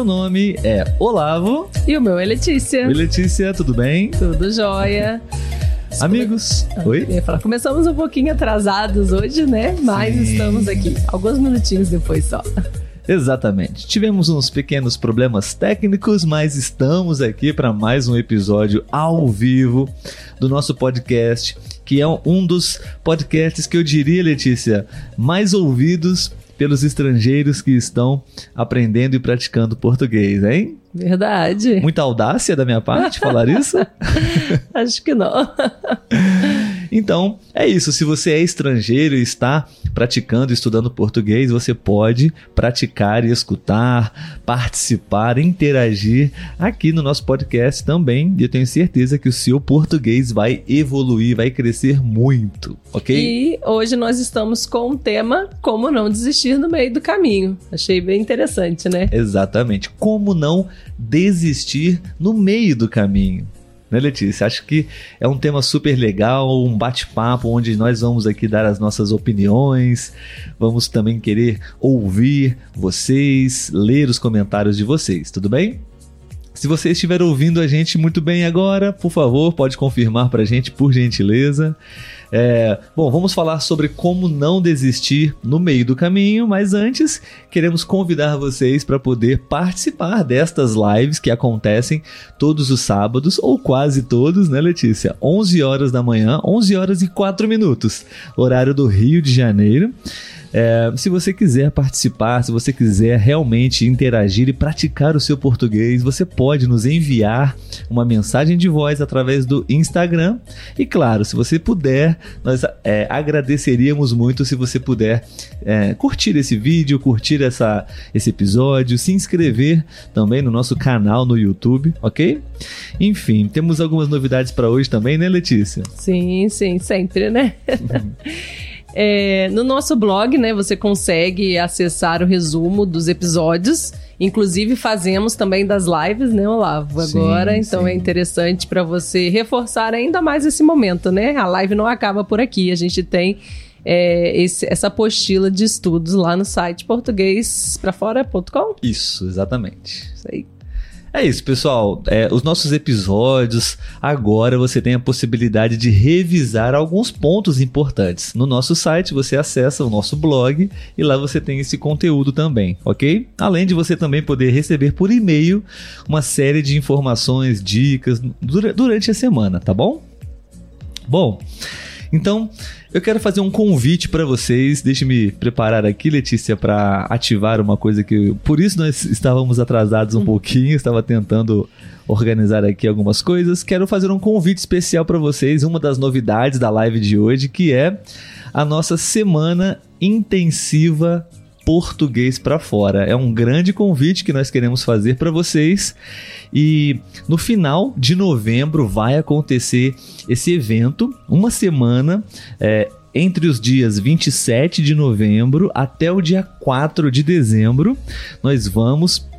Meu nome é Olavo. E o meu é Letícia. Oi, Letícia, tudo bem? Tudo jóia. Amigos, Ah, oi? eu ia falar, começamos um pouquinho atrasados hoje, né? Mas Sim. estamos aqui, alguns minutinhos depois só. Exatamente. Tivemos uns pequenos problemas técnicos, mas estamos aqui para mais um episódio ao vivo do nosso podcast, que é um dos podcasts que eu diria, Letícia, mais ouvidos pelos estrangeiros que estão aprendendo e praticando português, hein? Verdade. Muita audácia da minha parte falar isso? Acho que não. Então, é isso. Se você é estrangeiro e está praticando estudando português, você pode praticar e escutar, participar, interagir aqui no nosso podcast também. E eu tenho certeza que o seu português vai evoluir, vai crescer muito, ok? E hoje nós estamos com o tema Como não desistir no meio do caminho. Achei bem interessante, né? Exatamente. Como não desistir no meio do caminho? Né, Letícia? Acho que é um tema super legal, um bate-papo onde nós vamos aqui dar as nossas opiniões, vamos também querer ouvir vocês, ler os comentários de vocês, tudo bem? Se você estiver ouvindo a gente muito bem agora, por favor, pode confirmar pra gente, por gentileza. É, bom, vamos falar sobre como não desistir no meio do caminho, mas antes queremos convidar vocês para poder participar destas lives que acontecem todos os sábados, ou quase todos, né, Letícia? 11 horas da manhã, 11 horas e 4 minutos, horário do Rio de Janeiro. É, se você quiser participar, se você quiser realmente interagir e praticar o seu português, você pode nos enviar uma mensagem de voz através do Instagram. E claro, se você puder, nós é, agradeceríamos muito se você puder é, curtir esse vídeo, curtir essa, esse episódio, se inscrever também no nosso canal no YouTube, ok? Enfim, temos algumas novidades para hoje também, né, Letícia? Sim, sim, sempre, né? É, no nosso blog, né, você consegue acessar o resumo dos episódios. Inclusive fazemos também das lives, né, Olavo? Sim, Agora, então sim. é interessante para você reforçar ainda mais esse momento, né? A live não acaba por aqui. A gente tem é, esse- essa apostila de estudos lá no site portuguêsprafora.com. Isso, exatamente. Isso aí. É isso, pessoal. É, os nossos episódios, agora você tem a possibilidade de revisar alguns pontos importantes. No nosso site você acessa o nosso blog e lá você tem esse conteúdo também, ok? Além de você também poder receber por e-mail uma série de informações, dicas dura- durante a semana, tá bom? Bom, então eu quero fazer um convite para vocês. Deixe me preparar aqui, Letícia, para ativar uma coisa que. Por isso nós estávamos atrasados um pouquinho, estava tentando organizar aqui algumas coisas. Quero fazer um convite especial para vocês, uma das novidades da live de hoje, que é a nossa semana intensiva português para fora. É um grande convite que nós queremos fazer para vocês. E no final de novembro vai acontecer esse evento, uma semana é, entre os dias 27 de novembro até o dia 4 de dezembro. Nós vamos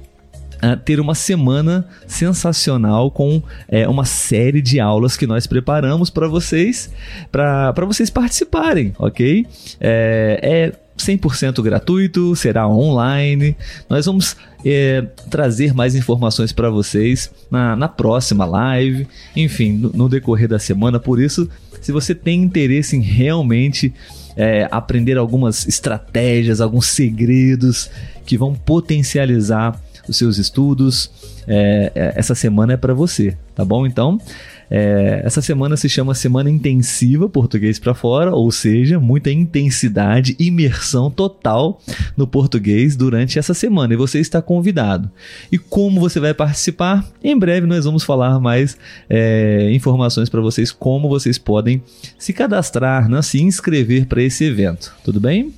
ah, ter uma semana sensacional com é, uma série de aulas que nós preparamos para vocês, para vocês participarem, ok? É, é 100% gratuito, será online. Nós vamos é, trazer mais informações para vocês na, na próxima live, enfim, no, no decorrer da semana. Por isso, se você tem interesse em realmente é, aprender algumas estratégias, alguns segredos que vão potencializar os seus estudos, é, é, essa semana é para você, tá bom? Então, é, essa semana se chama Semana Intensiva Português para Fora, ou seja, muita intensidade, imersão total no português durante essa semana e você está convidado. E como você vai participar? Em breve nós vamos falar mais é, informações para vocês, como vocês podem se cadastrar, né, se inscrever para esse evento, tudo bem?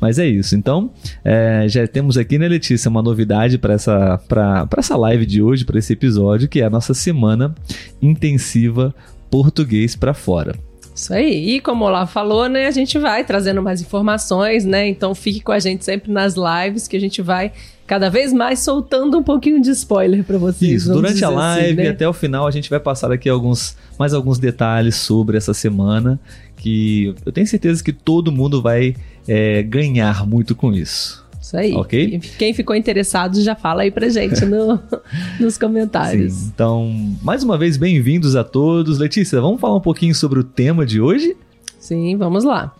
Mas é isso. Então, é, já temos aqui, né, Letícia, uma novidade para essa, pra, pra essa live de hoje, para esse episódio, que é a nossa semana intensiva português para fora. Isso aí. E como o Olavo falou, né, a gente vai trazendo mais informações, né? Então fique com a gente sempre nas lives que a gente vai cada vez mais soltando um pouquinho de spoiler para vocês. Isso, durante a assim, live, assim, né? até o final, a gente vai passar aqui alguns, mais alguns detalhes sobre essa semana que eu tenho certeza que todo mundo vai é, ganhar muito com isso. Isso aí. Ok? Quem ficou interessado já fala aí pra gente no, nos comentários. Sim, então, mais uma vez, bem-vindos a todos. Letícia, vamos falar um pouquinho sobre o tema de hoje? Sim, vamos lá.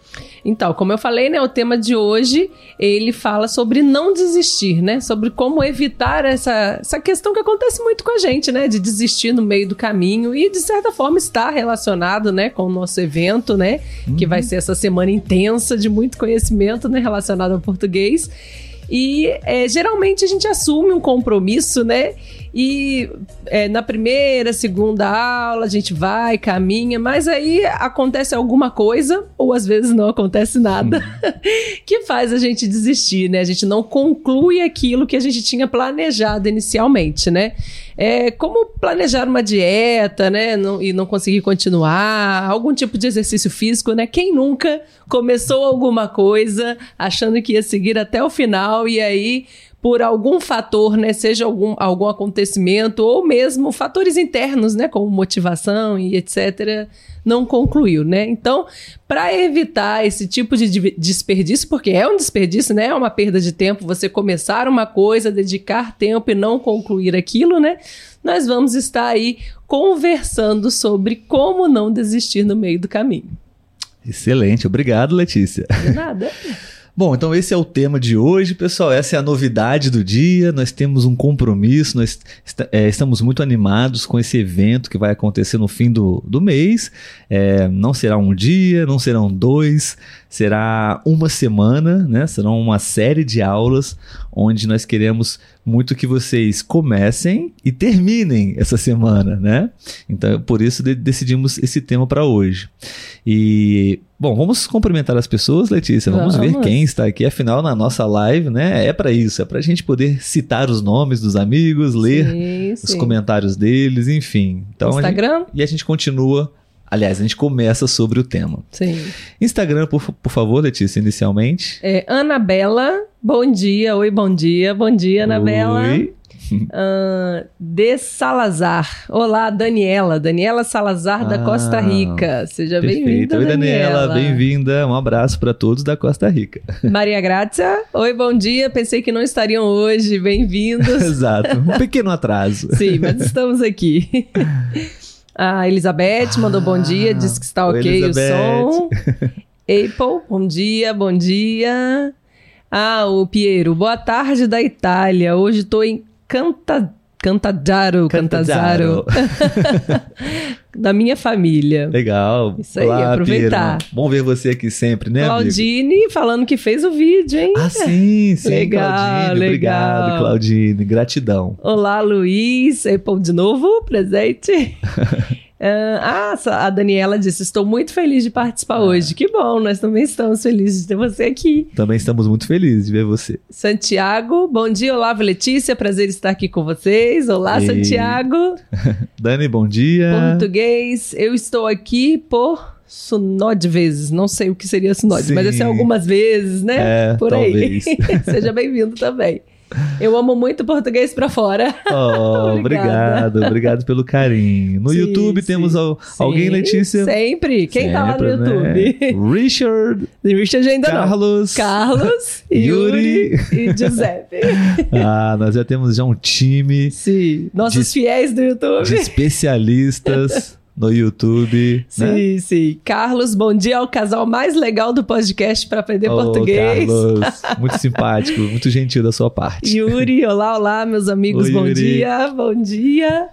Então, como eu falei, né, o tema de hoje, ele fala sobre não desistir, né? Sobre como evitar essa, essa questão que acontece muito com a gente, né? De desistir no meio do caminho e, de certa forma, está relacionado, né, com o nosso evento, né? Uhum. Que vai ser essa semana intensa de muito conhecimento, né, relacionado ao português. E é, geralmente a gente assume um compromisso, né? E é, na primeira, segunda aula a gente vai, caminha, mas aí acontece alguma coisa, ou às vezes não acontece nada, que faz a gente desistir, né? A gente não conclui aquilo que a gente tinha planejado inicialmente, né? É como planejar uma dieta, né? Não, e não conseguir continuar, algum tipo de exercício físico, né? Quem nunca começou alguma coisa achando que ia seguir até o final e aí por algum fator, né, seja algum, algum acontecimento ou mesmo fatores internos, né, como motivação e etc, não concluiu, né? Então, para evitar esse tipo de desperdício, porque é um desperdício, né, é uma perda de tempo você começar uma coisa, dedicar tempo e não concluir aquilo, né? Nós vamos estar aí conversando sobre como não desistir no meio do caminho. Excelente, obrigado, Letícia. De nada. Bom, então esse é o tema de hoje, pessoal. Essa é a novidade do dia. Nós temos um compromisso, nós est é, estamos muito animados com esse evento que vai acontecer no fim do, do mês. É, não será um dia, não serão dois, será uma semana, né? Serão uma série de aulas onde nós queremos muito que vocês comecem e terminem essa semana, né? Então, por isso de decidimos esse tema para hoje. E bom, vamos cumprimentar as pessoas, Letícia. Vamos, vamos, ver quem está aqui. Afinal, na nossa live, né? É para isso, é para a gente poder citar os nomes dos amigos, ler sim, os sim. comentários deles, enfim. Então, Instagram. A gente, e a gente continua Aliás, a gente começa sobre o tema. Sim. Instagram, por, por favor, Letícia, inicialmente. É Anabela, bom dia, oi, bom dia, bom dia, Anabela. Oi. Uh, de Salazar. Olá, Daniela. Daniela Salazar ah, da Costa Rica. Seja bem-vinda. Oi, Daniela. Bem-vinda. Um abraço para todos da Costa Rica. Maria Grácia. Oi, bom dia. Pensei que não estariam hoje. Bem-vindos. Exato. Um pequeno atraso. Sim, mas estamos aqui. A Elizabeth mandou bom dia, disse que está ok o som. Apple, bom dia, bom dia. Ah, o Piero, boa tarde da Itália. Hoje estou em Canta Cantadaro, Cantazaro. da minha família. Legal. Isso aí, Olá, aproveitar. Piero. Bom ver você aqui sempre, né, Claudine amigo? falando que fez o vídeo, hein? Ah, sim, sim. Legal, Claudine, legal. Obrigado, Claudine. Gratidão. Olá, Luiz. Apple de novo, presente. Uh, ah, a Daniela disse: Estou muito feliz de participar ah. hoje. Que bom, nós também estamos felizes de ter você aqui. Também estamos muito felizes de ver você. Santiago, bom dia, Olavo Letícia, prazer estar aqui com vocês. Olá, Santiago. Dani, bom dia. Português, eu estou aqui por sunode vezes, não sei o que seria sunode, Sim. mas é algumas vezes, né? É, por talvez. aí. Seja bem-vindo também. Eu amo muito português para fora. Oh, obrigado, obrigado pelo carinho. No sim, YouTube sim, temos al sim, alguém, Letícia? Sempre. Quem Sempre, tá lá no né? YouTube? Né? Richard. Richard ainda Carlos, não. Carlos. Yuri. e Giuseppe. ah, nós já temos já um time. Sim. Nossos de, fiéis do YouTube. De especialistas. No YouTube. Sim, né? sim. Carlos, bom dia ao casal mais legal do podcast para aprender oh, português. Carlos, muito simpático, muito gentil da sua parte. Yuri, olá, olá, meus amigos, Oi, bom Yuri. dia, bom dia.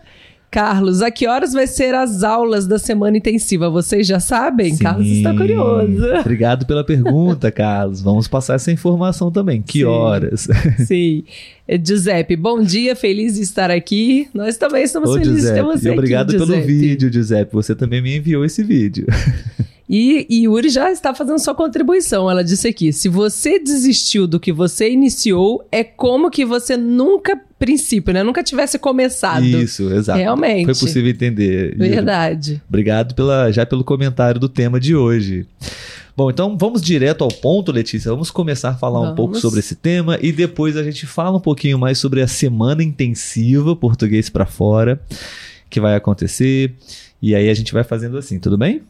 Carlos, a que horas vai ser as aulas da semana intensiva? Vocês já sabem? Sim. Carlos está curioso. Obrigado pela pergunta, Carlos. Vamos passar essa informação também. Que Sim. horas? Sim. É, Giuseppe, bom dia, feliz de estar aqui. Nós também estamos Ô, felizes Giuseppe, de ter você e obrigado aqui, pelo vídeo, Giuseppe. Você também me enviou esse vídeo. E, e Yuri já está fazendo sua contribuição. Ela disse aqui: se você desistiu do que você iniciou, é como que você nunca, princípio, né? Nunca tivesse começado. Isso, exato. Realmente. Foi possível entender. Verdade. Obrigado pela, já pelo comentário do tema de hoje. Bom, então vamos direto ao ponto, Letícia. Vamos começar a falar Vamos. um pouco sobre esse tema e depois a gente fala um pouquinho mais sobre a semana intensiva Português para Fora que vai acontecer. E aí a gente vai fazendo assim, tudo bem?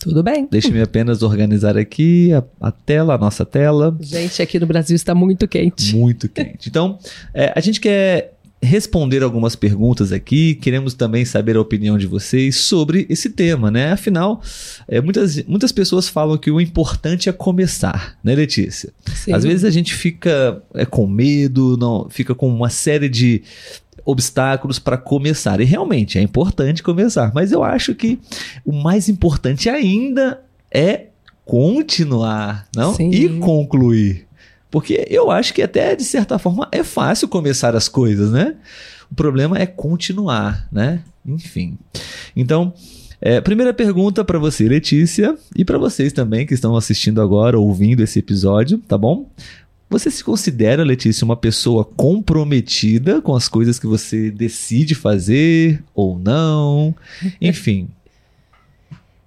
Tudo bem. Deixe-me apenas organizar aqui a, a tela, a nossa tela. Gente, aqui no Brasil está muito quente. Muito quente. Então, é, a gente quer responder algumas perguntas aqui. Queremos também saber a opinião de vocês sobre esse tema, né? Afinal, é, muitas, muitas pessoas falam que o importante é começar, né, Letícia? Sim. Às vezes a gente fica é, com medo, não, fica com uma série de obstáculos para começar. E realmente é importante começar, mas eu acho que o mais importante ainda é continuar, não? Sim. E concluir. Porque eu acho que até de certa forma é fácil começar as coisas, né? O problema é continuar, né? Enfim. Então, é, primeira pergunta para você, Letícia, e para vocês também que estão assistindo agora, ouvindo esse episódio, tá bom? Você se considera, Letícia, uma pessoa comprometida com as coisas que você decide fazer ou não? Enfim.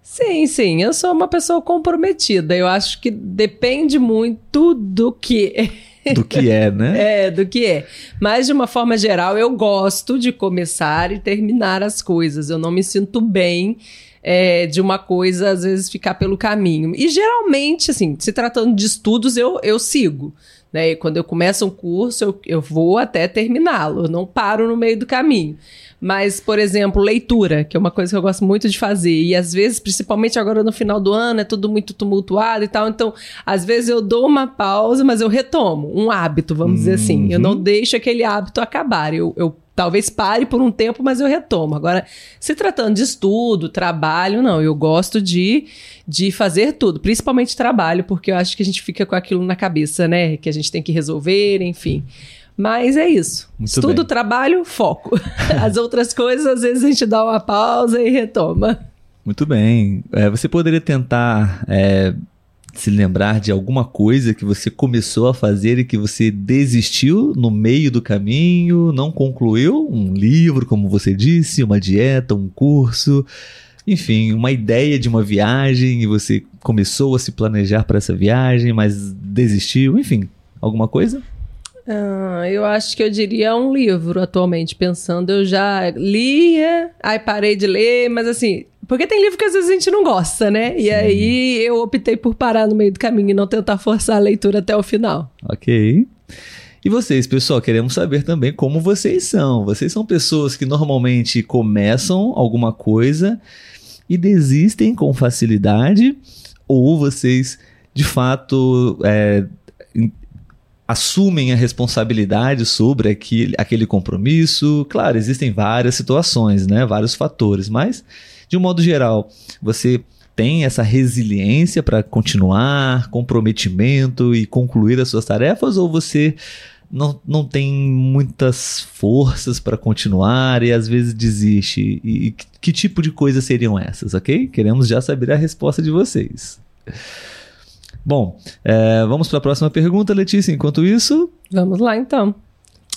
Sim, sim, eu sou uma pessoa comprometida. Eu acho que depende muito do que. Do que é, né? É, do que é. Mas, de uma forma geral, eu gosto de começar e terminar as coisas. Eu não me sinto bem é, de uma coisa, às vezes, ficar pelo caminho. E, geralmente, assim, se tratando de estudos, eu, eu sigo. Né? E quando eu começo um curso, eu, eu vou até terminá-lo. Eu não paro no meio do caminho. Mas, por exemplo, leitura, que é uma coisa que eu gosto muito de fazer. E às vezes, principalmente agora no final do ano, é tudo muito tumultuado e tal. Então, às vezes eu dou uma pausa, mas eu retomo. Um hábito, vamos dizer assim. Eu não deixo aquele hábito acabar. Eu, eu talvez pare por um tempo, mas eu retomo. Agora, se tratando de estudo, trabalho, não. Eu gosto de, de fazer tudo, principalmente trabalho, porque eu acho que a gente fica com aquilo na cabeça, né? Que a gente tem que resolver, enfim. Mas é isso. Muito Estudo, bem. trabalho, foco. As outras coisas, às vezes a gente dá uma pausa e retoma. Muito bem. É, você poderia tentar é, se lembrar de alguma coisa que você começou a fazer e que você desistiu no meio do caminho, não concluiu? Um livro, como você disse, uma dieta, um curso, enfim, uma ideia de uma viagem e você começou a se planejar para essa viagem, mas desistiu, enfim, alguma coisa? Ah, eu acho que eu diria um livro atualmente, pensando. Eu já lia, aí parei de ler, mas assim. Porque tem livro que às vezes a gente não gosta, né? E aí eu optei por parar no meio do caminho e não tentar forçar a leitura até o final. Ok. E vocês, pessoal, queremos saber também como vocês são. Vocês são pessoas que normalmente começam alguma coisa e desistem com facilidade? Ou vocês, de fato, é, em- assumem a responsabilidade sobre aquele, aquele compromisso? Claro, existem várias situações, né? vários fatores, mas, de um modo geral, você tem essa resiliência para continuar, comprometimento e concluir as suas tarefas, ou você não, não tem muitas forças para continuar e às vezes desiste? E, e que, tipo de coisas seriam essas, ok? Queremos já saber a resposta de vocês. Bom, é, vamos para a próxima pergunta, Letícia. Enquanto isso, Vamos lá então.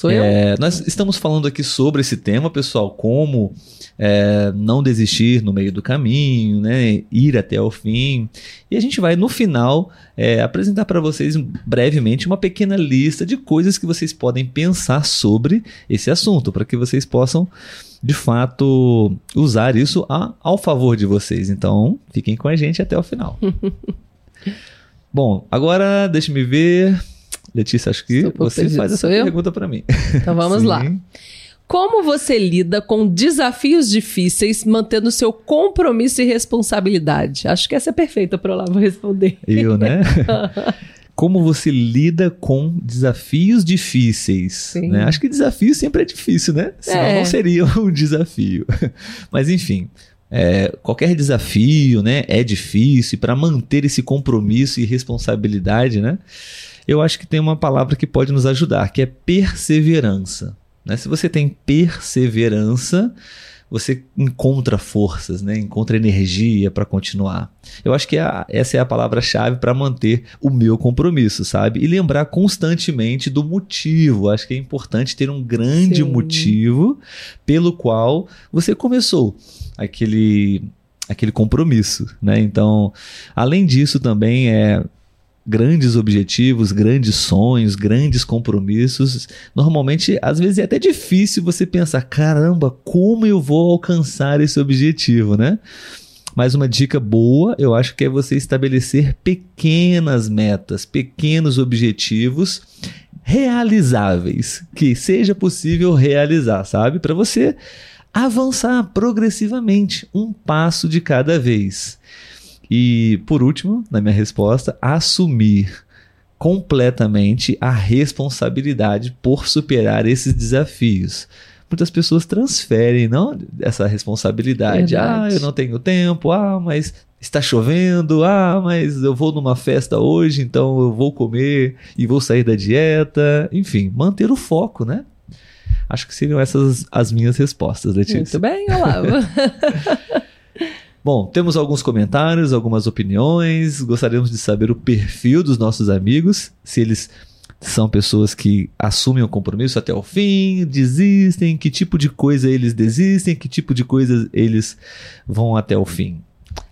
Sou eu? é, nós estamos falando aqui sobre esse tema, pessoal, como é, não desistir no meio do caminho, né, ir até o fim. E a gente vai, no final, é, apresentar para vocês brevemente uma pequena lista de coisas que vocês podem pensar sobre esse assunto, para que vocês possam, de fato, usar isso a- ao favor de vocês. Então, fiquem com a gente até o final. Bom, agora deixe-me ver. Letícia, acho que você perdida. faz essa eu? pergunta para mim. Então vamos lá. Como você lida com desafios difíceis, mantendo seu compromisso e responsabilidade? Acho que essa é perfeita para lá, vou responder. Eu, né? Como você lida com desafios difíceis? Né? Acho que desafio sempre é difícil, né? Senão É. não seria um desafio. Mas enfim, é, qualquer desafio, né, é difícil. Para manter esse compromisso e responsabilidade, né? Eu acho que tem uma palavra que pode nos ajudar, que é perseverança. né? Se você tem perseverança, você encontra forças, né? encontra energia para continuar. Eu acho que a, essa é a palavra-chave para manter o meu compromisso, sabe? E lembrar constantemente do motivo. Acho que é importante ter um grande Sim. motivo pelo qual você começou aquele aquele compromisso, né? Então, além disso também é grandes objetivos, grandes sonhos, grandes compromissos, normalmente, às vezes é até difícil você pensar, caramba, como eu vou alcançar esse objetivo, né? Mas uma dica boa, eu acho que é você estabelecer pequenas metas, pequenos objetivos realizáveis, que seja possível realizar, sabe? Para você avançar progressivamente, um passo de cada vez. E, por último, na minha resposta, assumir completamente a responsabilidade por superar esses desafios. Muitas pessoas transferem não essa responsabilidade. Verdade. Ah, eu não tenho tempo. Ah, mas está chovendo. Ah, mas eu vou numa festa hoje, então eu vou comer e vou sair da dieta. Enfim, manter o foco, né? Acho que seriam essas as minhas respostas, Letícia. Muito bem, Olavo. Bom, temos alguns comentários, algumas opiniões. Gostaríamos de saber o perfil dos nossos amigos, se eles são pessoas que assumem o compromisso até o fim, desistem, que tipo de coisa eles desistem, que tipo de coisa eles vão até o fim.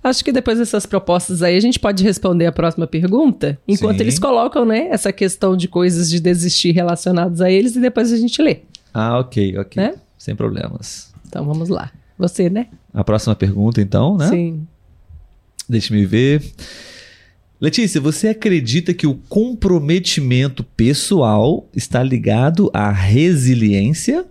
Acho que depois dessas propostas aí a gente pode responder a próxima pergunta, enquanto Sim. eles colocam, né, essa questão de coisas de desistir relacionadas a eles e depois a gente lê. Ah, ok, ok. Né? Sem problemas. Então vamos lá. Você, né? A próxima pergunta, então, né? Sim. Deixa-me ver. Letícia, você acredita que o comprometimento pessoal está ligado à resiliência?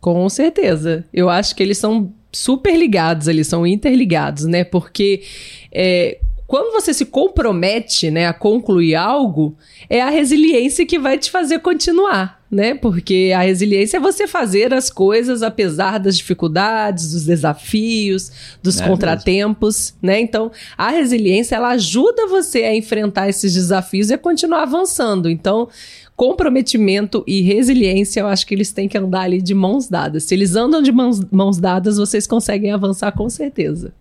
Com certeza. Eu acho que eles são super ligados, eles são interligados, né? Porque é, quando você se compromete né, a concluir algo, é a resiliência que vai te fazer continuar, né? Porque a resiliência é você fazer as coisas apesar das dificuldades, dos desafios, dos é contratempos, mesmo. né? Então, a resiliência ela ajuda você a enfrentar esses desafios e a continuar avançando. Então, comprometimento e resiliência, eu acho que eles têm que andar ali de mãos dadas. Se eles andam de mãos, mãos dadas, vocês conseguem avançar com certeza.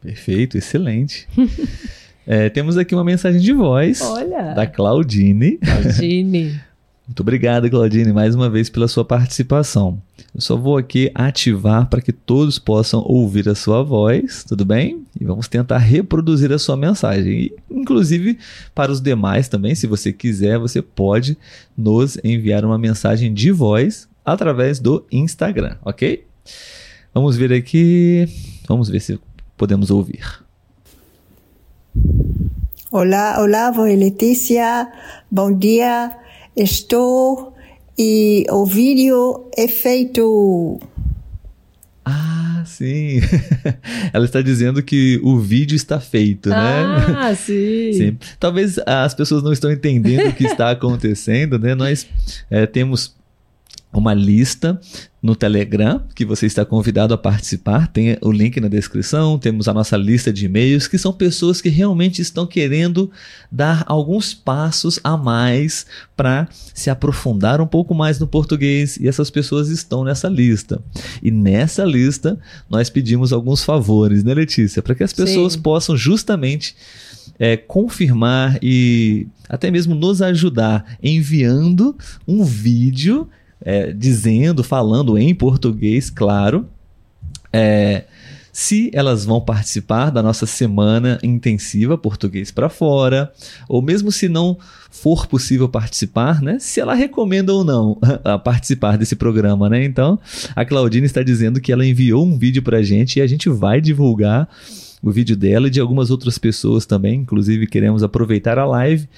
Perfeito, excelente. é, temos aqui uma mensagem de voz Olha. da Claudine. Claudine. Muito obrigado, Claudine, mais uma vez pela sua participação. Eu só vou aqui ativar para que todos possam ouvir a sua voz, tudo bem? E vamos tentar reproduzir a sua mensagem. E, inclusive, para os demais também, se você quiser, você pode nos enviar uma mensagem de voz através do Instagram, ok? Vamos ver aqui. Vamos ver se podemos ouvir. Olá, Olavo e Letícia, bom dia. Estou e o vídeo é feito. Ah, sim. Ela está dizendo que o vídeo está feito, né? Ah, sim. sim. Talvez as pessoas não estão entendendo o que está acontecendo, né? Nós é, temos uma lista no Telegram, que você está convidado a participar. Tem o link na descrição. Temos a nossa lista de e-mails, que são pessoas que realmente estão querendo dar alguns passos a mais para se aprofundar um pouco mais no português. E essas pessoas estão nessa lista. E nessa lista, nós pedimos alguns favores, né, Letícia? Para que as pessoas Sim. possam justamente é, confirmar e até mesmo nos ajudar enviando um vídeo é, dizendo, falando em português, claro, é, se elas vão participar da nossa semana intensiva Português para Fora, ou mesmo se não for possível participar, né? Se ela recomenda ou não participar desse programa, né? Então, a Claudine está dizendo que ela enviou um vídeo para a gente e a gente vai divulgar o vídeo dela e de algumas outras pessoas também. Inclusive, queremos aproveitar a live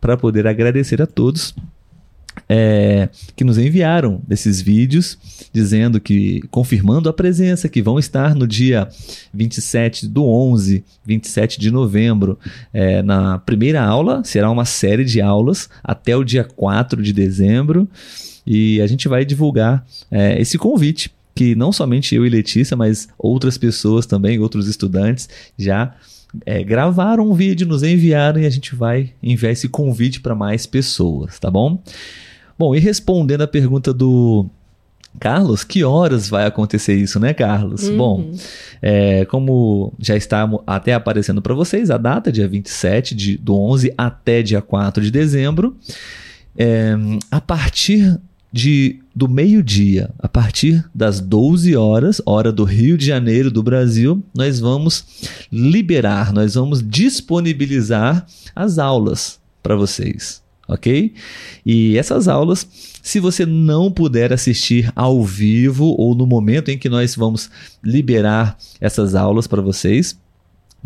para poder agradecer a todos é, que nos enviaram esses vídeos dizendo que, confirmando a presença, que vão estar no dia 27 do 11, 27 de novembro, é, na primeira aula, será uma série de aulas até o dia 4 de dezembro, e a gente vai divulgar é, esse convite, que não somente eu e Letícia, mas outras pessoas também, outros estudantes, já é, gravaram um vídeo, nos enviaram e a gente vai enviar esse convite para mais pessoas, tá bom? Bom, e respondendo a pergunta do Carlos, que horas vai acontecer isso, né, Carlos? Uhum. Bom, é, como já está até aparecendo para vocês, a data, dia 27 de, do 11 até dia 4 de dezembro, é, a partir de, do meio-dia, a partir das 12 horas, hora do Rio de Janeiro, do Brasil, nós vamos liberar, nós vamos disponibilizar as aulas para vocês ok? E essas aulas, se você não puder assistir ao vivo ou no momento em que nós vamos liberar essas aulas para vocês,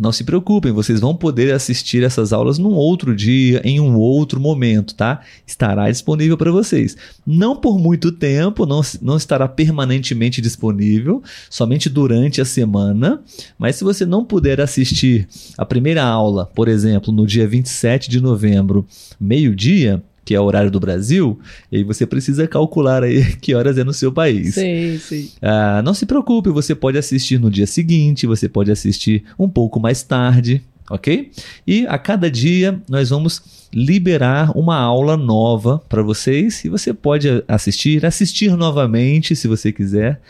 não se preocupem, vocês vão poder assistir essas aulas num outro dia, em um outro momento, tá? Estará disponível para vocês. Não por muito tempo, não, não estará permanentemente disponível, somente durante a semana. Mas se você não puder assistir a primeira aula, por exemplo, no dia 27 de novembro, meio-dia, que é o horário do Brasil, e você precisa calcular aí que horas é no seu país. Sim, sim. Ah, não se preocupe, você pode assistir no dia seguinte, você pode assistir um pouco mais tarde, ok? E a cada dia nós vamos liberar uma aula nova para vocês e você pode assistir, assistir novamente se você quiser.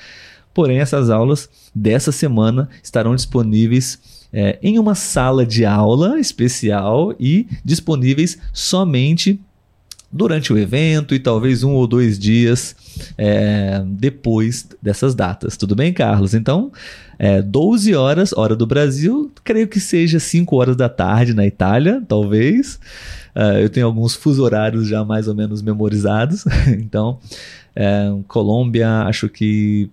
Porém, essas aulas dessa semana estarão disponíveis é, em uma sala de aula especial e disponíveis somente durante o evento e talvez um ou dois dias é, depois dessas datas. Tudo bem, Carlos? Então, é, 12 horas, hora do Brasil, creio que seja 5 horas da tarde na Itália, talvez. Uh, eu tenho alguns fuso horários já mais ou menos memorizados. então, é, Colômbia, acho que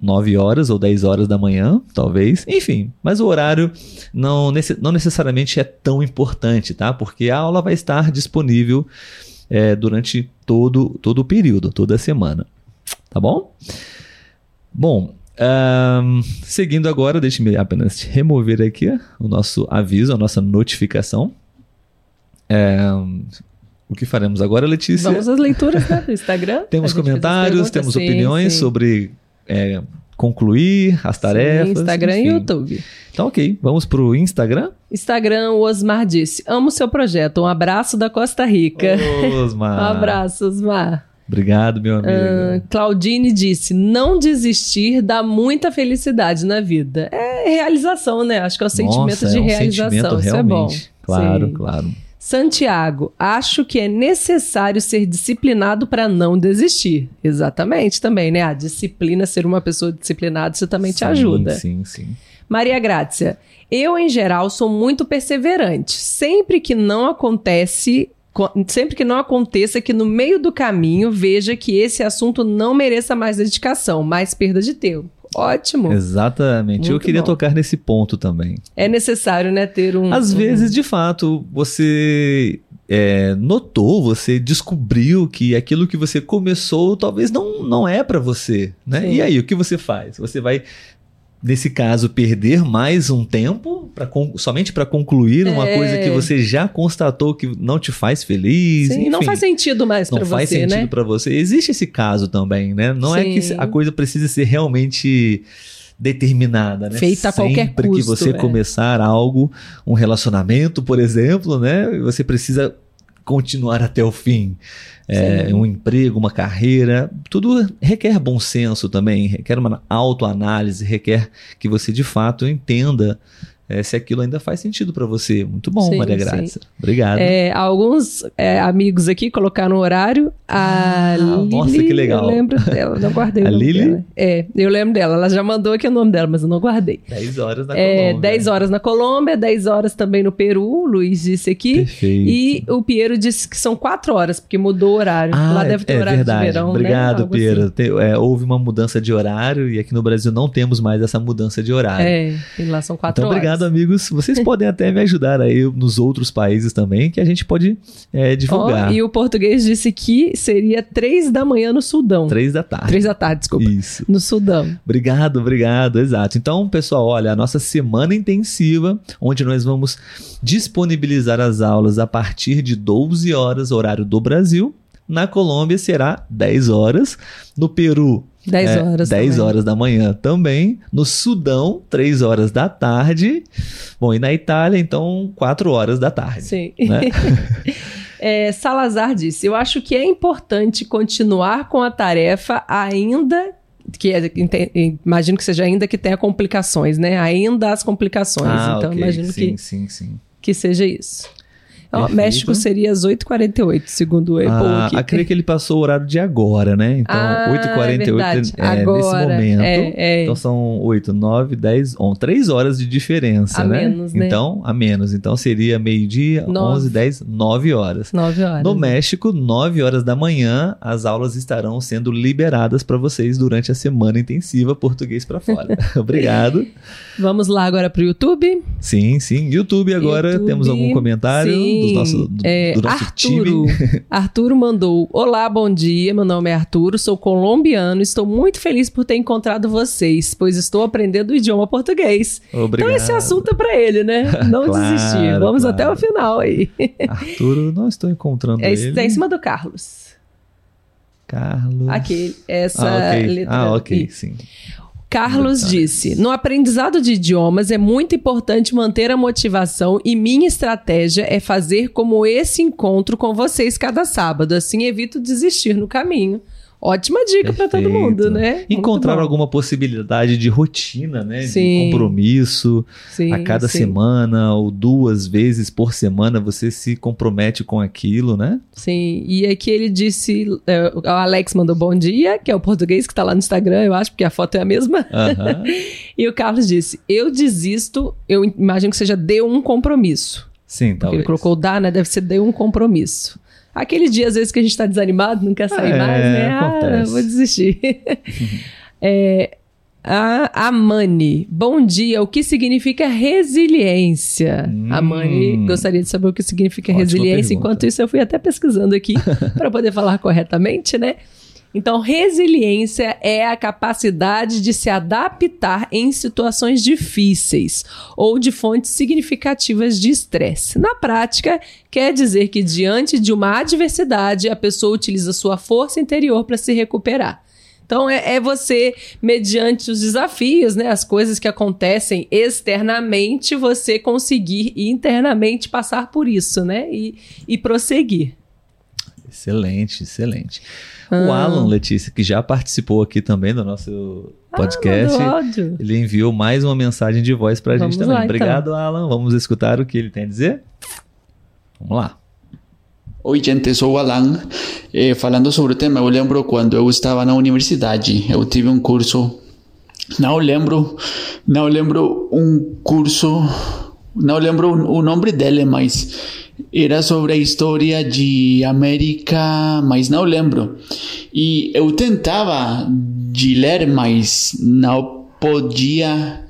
9 horas ou 10 horas da manhã, talvez. Enfim, mas o horário não, não necessariamente é tão importante, tá? Porque a aula vai estar disponível é, durante todo, todo o período, toda a semana. Tá bom? Bom, um, seguindo agora, deixe-me apenas remover aqui o nosso aviso, a nossa notificação. É, o que faremos agora, Letícia? Vamos às leituras né, do Instagram. temos comentários, temos sim, opiniões sim. sobre é, concluir as tarefas. Sim, Instagram enfim. e YouTube. Então, ok, vamos pro Instagram. Instagram, o Osmar disse: Amo seu projeto. Um abraço da Costa Rica. Osmar. um abraço, Osmar. Obrigado, meu amigo. Uh, Claudine disse: não desistir dá muita felicidade na vida. É realização, né? Acho que é o sentimento Nossa, de é um realização. Sentimento, Isso é bom. Claro, Sim. claro. Santiago, acho que é necessário ser disciplinado para não desistir. Exatamente, também, né? A disciplina, ser uma pessoa disciplinada, isso também sim, te ajuda. Sim, sim. Maria Grácia, eu em geral sou muito perseverante. Sempre que não acontece, sempre que não aconteça que no meio do caminho veja que esse assunto não mereça mais dedicação, mais perda de tempo. Ótimo. Exatamente. Muito eu queria bom. tocar nesse ponto também. É necessário, né, ter um. Às um- vezes, de fato, você é, notou, você descobriu que aquilo que você começou talvez não, não é para você, né? Sim. E aí, o que você faz? Você vai, nesse caso, perder mais um tempo pra, somente para concluir uma É. coisa que você já constatou que não te faz feliz? Sim, não enfim. faz sentido mais não para faz você, sentido né? pra você. Existe esse caso também, né? Não é que Sim. a coisa precisa ser realmente determinada, né? Feita a qualquer Sempre que custo, você é. começar algo, um relacionamento, por exemplo, né? Você precisa continuar até o fim. É, um emprego, uma carreira, tudo requer bom senso também, requer uma autoanálise, requer que você de fato entenda é, se aquilo ainda faz sentido pra você. Muito bom, Sim, Maria sim. Graça. Obrigado. É, alguns é, amigos aqui colocaram o horário. A Ah, Lili, nossa, que legal. Eu lembro dela, não guardei A o nome Lili? dela. É, eu lembro dela. Ela já mandou aqui o nome dela, mas eu não guardei. 10 horas na É, Colômbia. 10 horas na Colômbia, 10 horas também no Peru, o Luiz disse aqui. Perfeito. E o Piero disse que são 4 horas, porque mudou o horário. Ah, Lá deve ter é horário verdade. de verão, Obrigado, né? Piero. assim. Te- é, houve uma mudança de horário e aqui no Brasil não temos mais essa mudança de horário. É, e lá são 4 Então, horas. obrigado, amigos. Vocês podem até me ajudar aí nos outros países também, que a gente pode é, divulgar. e o português disse que seria 3 da manhã no Sudão. Três da tarde. 3 da tarde, desculpa. Isso. No Sudão. Obrigado, obrigado, exato. Então, pessoal, olha, a nossa semana intensiva, onde nós vamos disponibilizar as aulas a partir de 12 horas, horário do Brasil. Na Colômbia será 10 horas. No Peru, 10 É, horas 10 também. horas da manhã também. No Sudão, 3 horas da tarde. Bom, e na Itália, então, 4 horas da tarde. Sim. né? É, Salazar disse: Eu acho que é importante continuar com a tarefa ainda que é, imagino que seja ainda que tenha complicações, né? Ainda as complicações. Ah, então, ok. imagino sim, que, sim, sim. que seja isso. Ó. México seria às 8h48, segundo o Apple Ah, aqui. acredito que ele passou o horário de agora, né? Então, Ah, 8h48 é é, nesse Agora, momento. é, é. Então são 8, 9, 10, 11. 3 horas de diferença, A né? menos, né? Então, a menos. Então seria meio-dia, Nove. 11, 10, 9 horas. 9 horas. No? México, 9 horas da manhã, as aulas estarão sendo liberadas para vocês durante a semana intensiva Português para Fora. Obrigado. Vamos lá agora pro YouTube. Sim, sim. YouTube agora, YouTube, temos algum comentário sim. Do, É, do nosso Arturo. time? Arturo mandou: Olá, bom dia. Meu nome é Arturo, sou colombiano. Estou muito feliz por ter encontrado vocês, pois estou aprendendo o idioma português. Obrigado. Então esse assunto é pra ele, né? Não Claro, desistir. Vamos claro. até o final aí. Arturo, não estou encontrando É, ele. tá em cima do Carlos. Carlos. Aqui, essa ah, ok. letra. Ah, ok, I. sim. Carlos disse: No aprendizado de idiomas é muito importante manter a motivação e minha estratégia é fazer como esse encontro com vocês cada sábado. Assim evito desistir no caminho. Ótima dica para todo mundo, né? Encontrar alguma possibilidade de rotina, né? Sim. De compromisso. Sim, a cada sim, semana ou duas vezes por semana você se compromete com aquilo, né? Sim, e aqui ele disse: é, o Alex mandou bom dia, que é o português que tá lá no Instagram, eu acho, porque a foto é a mesma. Aham. E o Carlos disse: Eu desisto, eu imagino que seja de um compromisso. Sim, Porque talvez. ele colocou dar, né? Deve ser de um compromisso. Aquele dia, às vezes, que a gente tá desanimado, não quer sair É, mais, né? Ah, acontece. vou desistir. é, a, a Mani, bom dia. O que significa resiliência? A Mani Hum. gostaria de saber o que significa Ótima resiliência. pergunta. Enquanto isso, eu fui até pesquisando aqui para poder falar corretamente, né? Então, resiliência é a capacidade de se adaptar em situações difíceis ou de fontes significativas de estresse. Na prática, quer dizer que diante de uma adversidade, a pessoa utiliza sua força interior para se recuperar. Então é, é você, mediante os desafios, né, as coisas que acontecem externamente, você conseguir internamente passar por isso, né, e, e prosseguir. Excelente, excelente. Ah. O Alan Letícia, que já participou aqui também do nosso podcast, Ah, mandou áudio. ele enviou mais uma mensagem de voz pra Vamos gente também. lá, então. Obrigado, Alan. Vamos escutar o que ele tem a dizer? Vamos lá. Oi, gente, sou o Alan. Eh, falando sobre o tema, eu lembro quando eu estava na universidade, eu tive um curso. Não lembro, não lembro um curso, não lembro o nome dele, mas era sobre a história de América, mas não lembro. E eu tentava de ler, mas não podia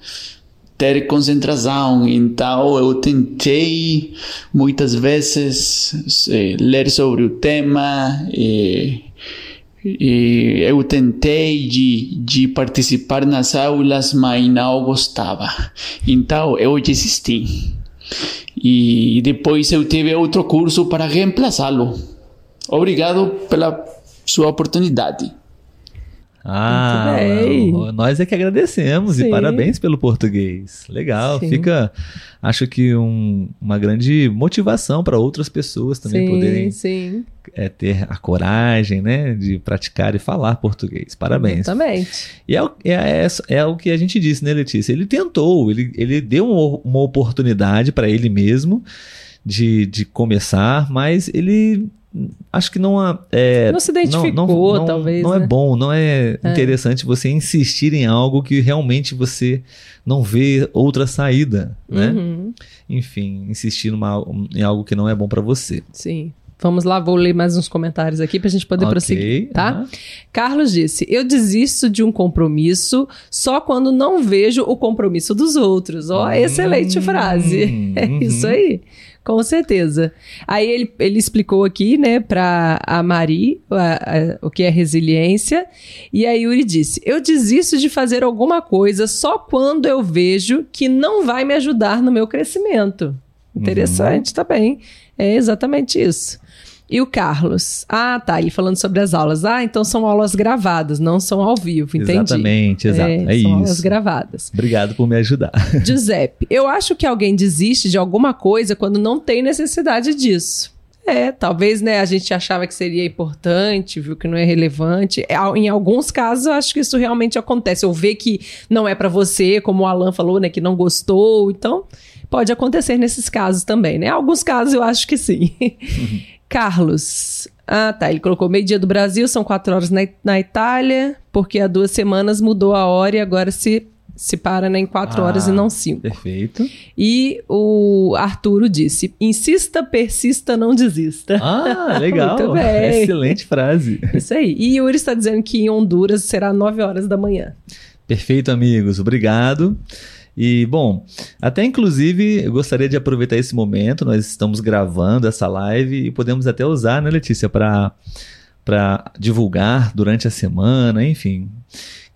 ter concentração. Então eu tentei muitas vezes eh, ler sobre o tema. eh, e eu tentei de, de participar nas aulas, mas não gostava. Então eu desisti. E depois eu tive outro curso para reemplazá-lo. Obrigado pela sua oportunidade. Ah, nós é que agradecemos e Sim. parabéns pelo português. Legal, Sim. fica, acho que um- uma grande motivação para outras pessoas também sim, poderem sim, é, ter a coragem, né, de praticar e falar português. Parabéns. exatamente. E é, o- é, é, é o que a gente disse, né, Letícia? Ele tentou, ele, ele deu uma, uma oportunidade para ele mesmo de, de começar, mas ele acho que não há- é, Não se identificou, talvez, Não né? é bom, não é, É. interessante você insistir em algo que realmente você não vê outra saída, né? Uhum, Enfim, insistir numa, em algo que não é bom para você. sim. Vamos lá, vou ler mais uns comentários aqui pra gente poder Ok, prosseguir, tá? Carlos disse: Eu desisto de um compromisso só quando não vejo o compromisso dos outros. Ó, excelente Hum, frase. É uhum. isso aí. Com certeza. Aí ele, ele explicou aqui, né, pra a Mari a- a- o que é resiliência. E a Yuri disse: Eu desisto de fazer alguma coisa só quando eu vejo que não vai me ajudar no meu crescimento. Interessante também. É exatamente isso. E o Carlos? Ah, tá. Ele falando sobre as aulas. Ah, então são aulas gravadas, não são ao vivo, entendi. Exatamente, exato. É, são aulas isso. gravadas. Obrigado por me ajudar. Giuseppe, eu acho que alguém desiste de alguma coisa quando não tem necessidade disso. É, talvez, né, a gente achava que seria importante, viu que não é relevante. É, Em alguns casos, eu acho que isso realmente acontece. Ou ver que não é pra você, como o Alan falou, né, que não gostou. Então, pode acontecer nesses casos também, né? Alguns casos eu acho que sim. Carlos. Ah, tá. Ele colocou meio-dia do Brasil, são quatro horas na, na Itália, porque há duas semanas mudou a hora e agora se, se para né, em quatro Ah, horas e não cinco. Perfeito. E o Arturo disse: insista, persista, não desista. Ah, legal. Muito bem. Excelente frase. Isso aí. E Yuri está dizendo que em Honduras será 9 horas da manhã. Perfeito, amigos. Obrigado. E, bom, até inclusive eu gostaria de aproveitar esse momento. Nós estamos gravando essa live e podemos até usar, né, Letícia, para divulgar durante a semana, enfim.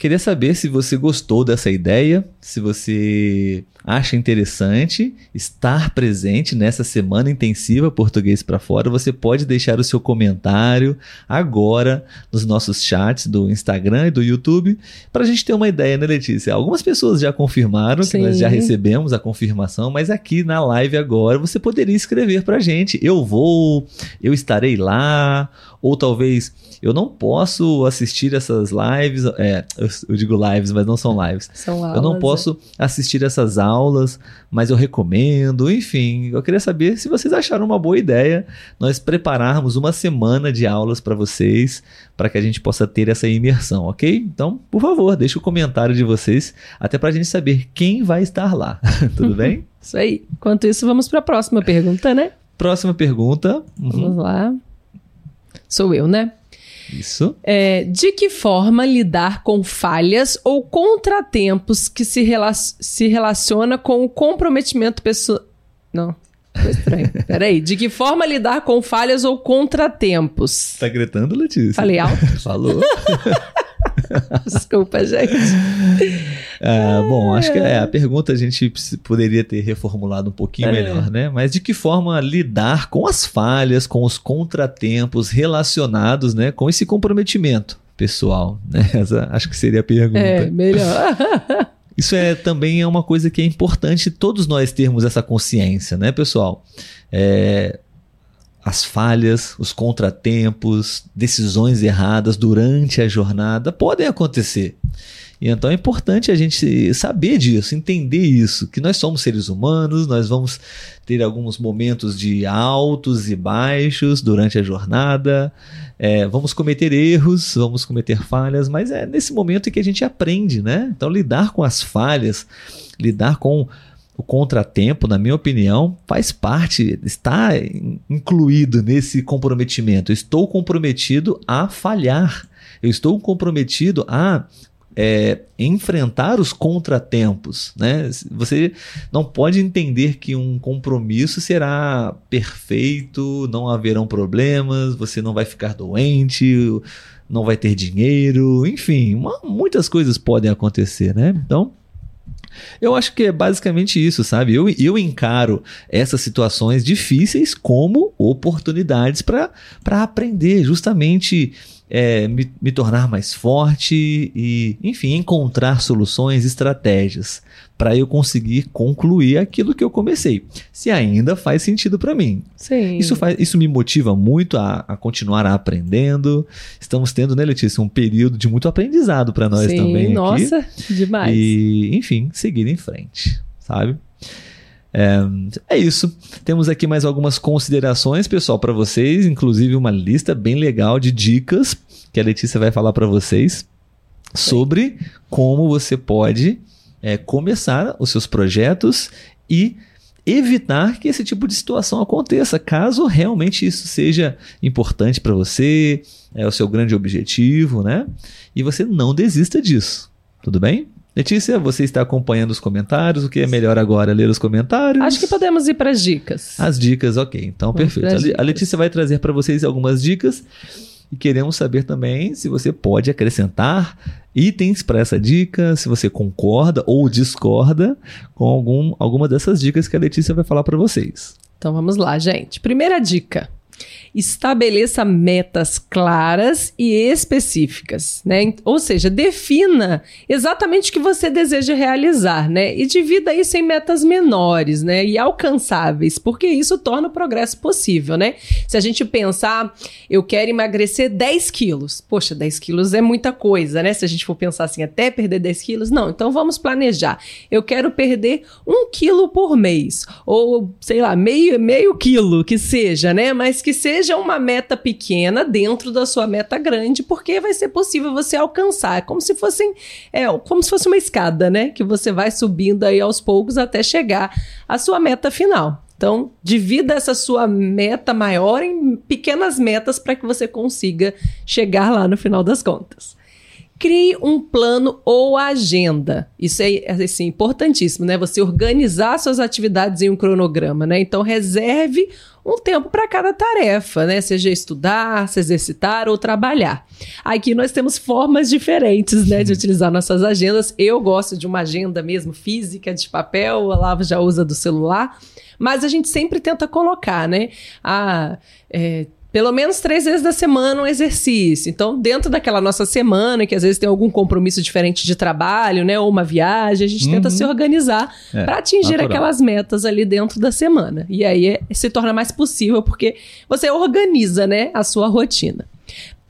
Queria saber se você gostou dessa ideia, se você acha interessante estar presente nessa semana intensiva Português para Fora. Você pode deixar o seu comentário agora nos nossos chats do Instagram e do YouTube para a gente ter uma ideia, né, Letícia? Algumas pessoas já confirmaram que nós já Sim. recebemos a confirmação, mas aqui na live agora você poderia escrever para a gente. Eu vou, eu estarei lá, ou talvez eu não posso assistir essas lives. É, eu, digo lives, mas não são lives. São aulas, Eu não é. posso assistir essas aulas, mas eu recomendo. Enfim, eu queria saber se vocês acharam uma boa ideia nós prepararmos uma semana de aulas para vocês, para que a gente possa ter essa imersão, ok? Então, por favor, deixe o comentário de vocês, até para a gente saber quem vai estar lá. Tudo bem? Isso aí. Enquanto isso, vamos para a próxima pergunta, né? Próxima pergunta. Uhum, Vamos lá. Sou eu, né? Isso. É, de que forma lidar com falhas ou contratempos que se, rela se relaciona com o comprometimento pessoal. Não, foi estranho. Peraí. De que forma lidar com falhas ou contratempos? Tá gritando, Letícia? Falei alto? Falou. Desculpa, gente. Ah, bom, acho que é, a pergunta a gente poderia ter reformulado um pouquinho É. melhor, né? Mas de que forma lidar com as falhas, com os contratempos relacionados, né, com esse comprometimento pessoal, né? Essa acho que seria a pergunta. É, melhor. Isso é também é uma coisa que é importante todos nós termos essa consciência, né, pessoal? É, as falhas, os contratempos, decisões erradas durante a jornada podem acontecer. E então é importante a gente saber disso, entender isso, que nós somos seres humanos, nós vamos ter alguns momentos de altos e baixos durante a jornada, é, vamos cometer erros, vamos cometer falhas, mas é nesse momento que a gente aprende, né? Então lidar com as falhas, lidar com o contratempo, na minha opinião, faz parte, está in- incluído nesse comprometimento. Eu estou comprometido a falhar. Eu estou comprometido a é, enfrentar os contratempos. Né? Você não pode entender que um compromisso será perfeito, não haverão problemas, você não vai ficar doente, não vai ter dinheiro, enfim, uma- muitas coisas podem acontecer, né? Então, eu acho que é basicamente isso, sabe? Eu, eu encaro essas situações difíceis como oportunidades para aprender, justamente é, me, me tornar mais forte e, enfim, encontrar soluções, estratégias para eu conseguir concluir aquilo que eu comecei. Se ainda faz sentido para mim. Sim. Isso, faz, isso me motiva muito a, a continuar aprendendo. Estamos tendo, né, Letícia, um período de muito aprendizado para nós Sim, também. aqui. nossa, demais. E, enfim, seguir em frente, sabe? É, é isso. Temos aqui mais algumas considerações, pessoal, para vocês, inclusive uma lista bem legal de dicas que a Letícia vai falar para vocês sobre como você pode é, começar os seus projetos e evitar que esse tipo de situação aconteça, caso realmente isso seja importante para você, é o seu grande objetivo, né? E você não desista disso. Tudo bem? Letícia, você está acompanhando os comentários. O que é melhor agora? Ler os comentários? Acho que podemos ir para as dicas. As dicas, ok. Então, Vamos perfeito. A. Letícia vai trazer para vocês algumas dicas e queremos saber também se você pode acrescentar itens para essa dica, se você concorda ou discorda com algum, alguma dessas dicas que a Letícia vai falar para vocês. Então vamos lá, gente. Primeira dica: estabeleça metas claras e específicas, né? Ou seja, defina exatamente o que você deseja realizar, né? E divida isso em metas menores, né? E alcançáveis, porque isso torna o progresso possível, né? Se a gente pensar, eu quero emagrecer 10 quilos, poxa, 10 quilos é muita coisa, né? Se a gente for pensar assim, até perder 10 quilos, não. Então vamos planejar. Eu quero perder um quilo por mês, ou sei lá, meio, meio quilo que seja, né? Mas que seja seja uma meta pequena dentro da sua meta grande, porque vai ser possível você alcançar. É como se fossem, é, como se fosse uma escada, né? Que você vai subindo aí aos poucos até chegar à sua meta final. Então, divida essa sua meta maior em pequenas metas para que você consiga chegar lá no final das contas. Crie um plano ou agenda. Isso é assim, importantíssimo, né? Você organizar suas atividades em um cronograma, né? Então, reserve um tempo para cada tarefa, né? Seja estudar, se exercitar ou trabalhar. Aqui nós temos formas diferentes, né, de utilizar nossas agendas. Eu gosto de uma agenda mesmo física, de papel, a Lava já usa do celular, mas a gente sempre tenta colocar, né? Ah, é, pelo menos três vezes da semana um exercício. Então, dentro daquela nossa semana, que às vezes tem algum compromisso diferente de trabalho, né, ou uma viagem, a gente uhum. tenta se organizar é, para atingir natural. aquelas metas ali dentro da semana. E aí é, se torna mais possível porque você organiza, né, a sua rotina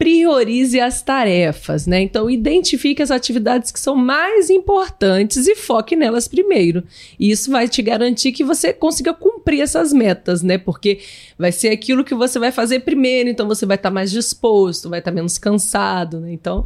priorize as tarefas, né? Então, identifique as atividades que são mais importantes e foque nelas primeiro. E isso vai te garantir que você consiga cumprir essas metas, né? Porque vai ser aquilo que você vai fazer primeiro, então você vai estar tá mais disposto, vai estar tá menos cansado, né? Então,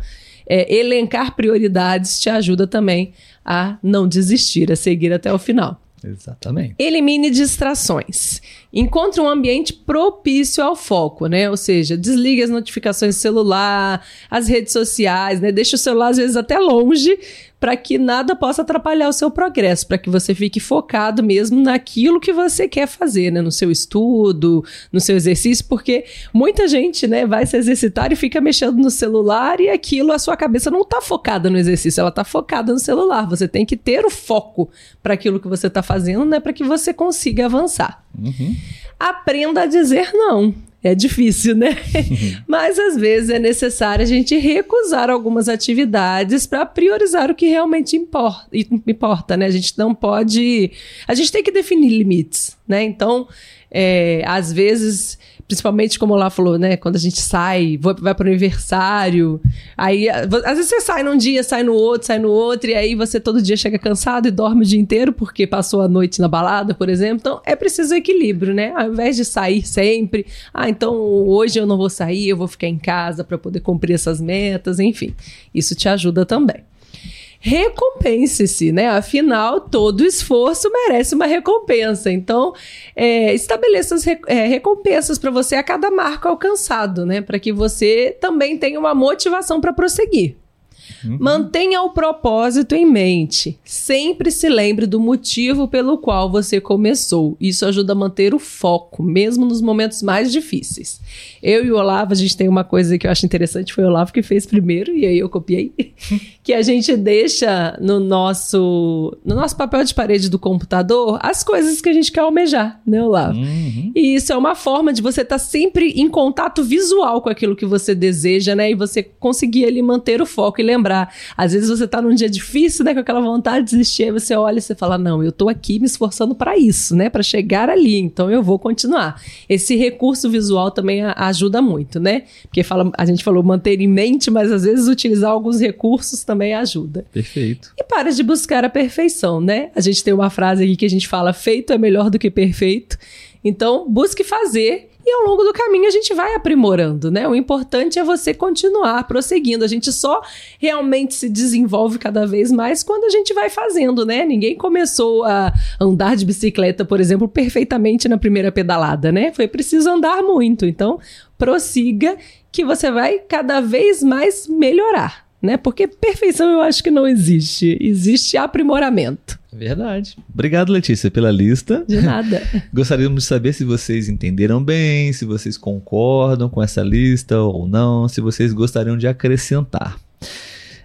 é, elencar prioridades te ajuda também a não desistir, a seguir até o final. Exatamente. Elimine distrações. Encontre um ambiente propício ao foco, né? Ou seja, desligue as notificações do celular, as redes sociais, né? Deixe o celular às vezes até longe para que nada possa atrapalhar o seu progresso, para que você fique focado mesmo naquilo que você quer fazer, né? No seu estudo, no seu exercício, porque muita gente, né, vai se exercitar e fica mexendo no celular e aquilo, a sua cabeça não está focada no exercício, ela está focada no celular. Você tem que ter o foco para aquilo que você está fazendo, né, para que você consiga avançar. Uhum. Aprenda a dizer não. É difícil, né? Mas às vezes é necessário a gente recusar algumas atividades para priorizar o que realmente importa, importa, né? A gente não pode. A gente tem que definir limites, né? Então, é, às vezes principalmente como lá falou, né? Quando a gente sai, vai para o aniversário, aí às vezes você sai num dia, sai no outro, sai no outro, e aí você todo dia chega cansado e dorme o dia inteiro porque passou a noite na balada, por exemplo. Então é preciso equilíbrio, né? Ao invés de sair sempre, ah, então hoje eu não vou sair, eu vou ficar em casa para poder cumprir essas metas, enfim. Isso te ajuda também recompense-se, né? Afinal, todo esforço merece uma recompensa. Então, é, estabeleça as re é, recompensas para você a cada marco alcançado, né? Para que você também tenha uma motivação para prosseguir. Uhum. Mantenha o propósito em mente. Sempre se lembre do motivo pelo qual você começou. Isso ajuda a manter o foco, mesmo nos momentos mais difíceis. Eu e o Olavo, a gente tem uma coisa que eu acho interessante, foi o Olavo que fez primeiro, e aí eu copiei, que a gente deixa no nosso, no nosso papel de parede do computador as coisas que a gente quer almejar, né, Olavo? Uhum. E isso é uma forma de você estar tá sempre em contato visual com aquilo que você deseja, né? E você conseguir ali manter o foco e lembrar. Às vezes você tá num dia difícil, né, com aquela vontade de desistir, aí você olha e você fala: "Não, eu tô aqui me esforçando para isso, né, para chegar ali, então eu vou continuar". Esse recurso visual também ajuda muito, né? Porque fala, a gente falou manter em mente, mas às vezes utilizar alguns recursos também ajuda. Perfeito. E para de buscar a perfeição, né? A gente tem uma frase aqui que a gente fala: feito é melhor do que perfeito. Então, busque fazer e ao longo do caminho a gente vai aprimorando, né? O importante é você continuar prosseguindo. A gente só realmente se desenvolve cada vez mais quando a gente vai fazendo, né? Ninguém começou a andar de bicicleta, por exemplo, perfeitamente na primeira pedalada, né? Foi preciso andar muito. Então, prossiga que você vai cada vez mais melhorar né? Porque perfeição eu acho que não existe. Existe aprimoramento. Verdade. Obrigado, Letícia, pela lista. De nada. Gostaríamos de saber se vocês entenderam bem, se vocês concordam com essa lista ou não, se vocês gostariam de acrescentar.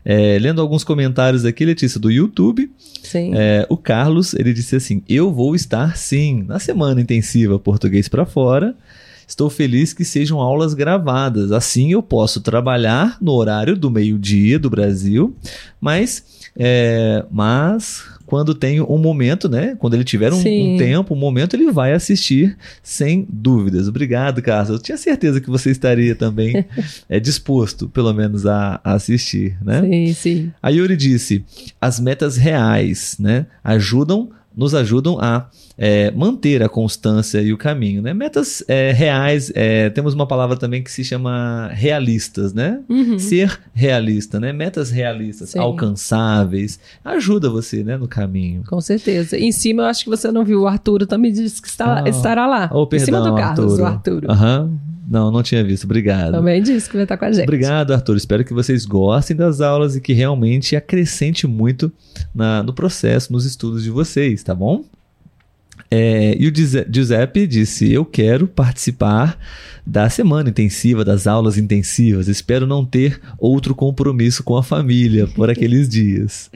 É, lendo alguns comentários aqui, Letícia, do YouTube. É, o Carlos, ele disse assim: Eu vou estar sim na semana intensiva Português para Fora Estou feliz que sejam aulas gravadas. Assim eu posso trabalhar no horário do meio-dia do Brasil, mas, é, mas quando tem um momento, né? Quando ele tiver um, um, tempo, um momento, ele vai assistir sem dúvidas. Obrigado, Carlos. Eu tinha certeza que você estaria também é, disposto, pelo menos, a, a, assistir, né? Sim, sim. A Yuri disse: as metas reais, né? Ajudam nos ajudam a é, manter a constância e o caminho, né? Metas é, reais, é, temos uma palavra também que se chama realistas, né? Uhum. Ser realista, né? Metas realistas, Sim. alcançáveis, ajuda você, né, no caminho. Com certeza. Em cima, eu acho que você não viu, o Arturo também disse que está, oh. estará lá. Oh, perdão, em cima do Carlos, Arturo. o Arturo. Aham. Uhum. Não, não tinha visto. Obrigado. Também disse que vai estar com a gente. Obrigado, Arthur. Espero que vocês gostem das aulas e que realmente acrescente muito na, no processo, nos estudos de vocês, tá bom? É, e o Giuseppe disse: Eu quero participar da semana intensiva, das aulas intensivas. Espero não ter outro compromisso com a família por aqueles dias.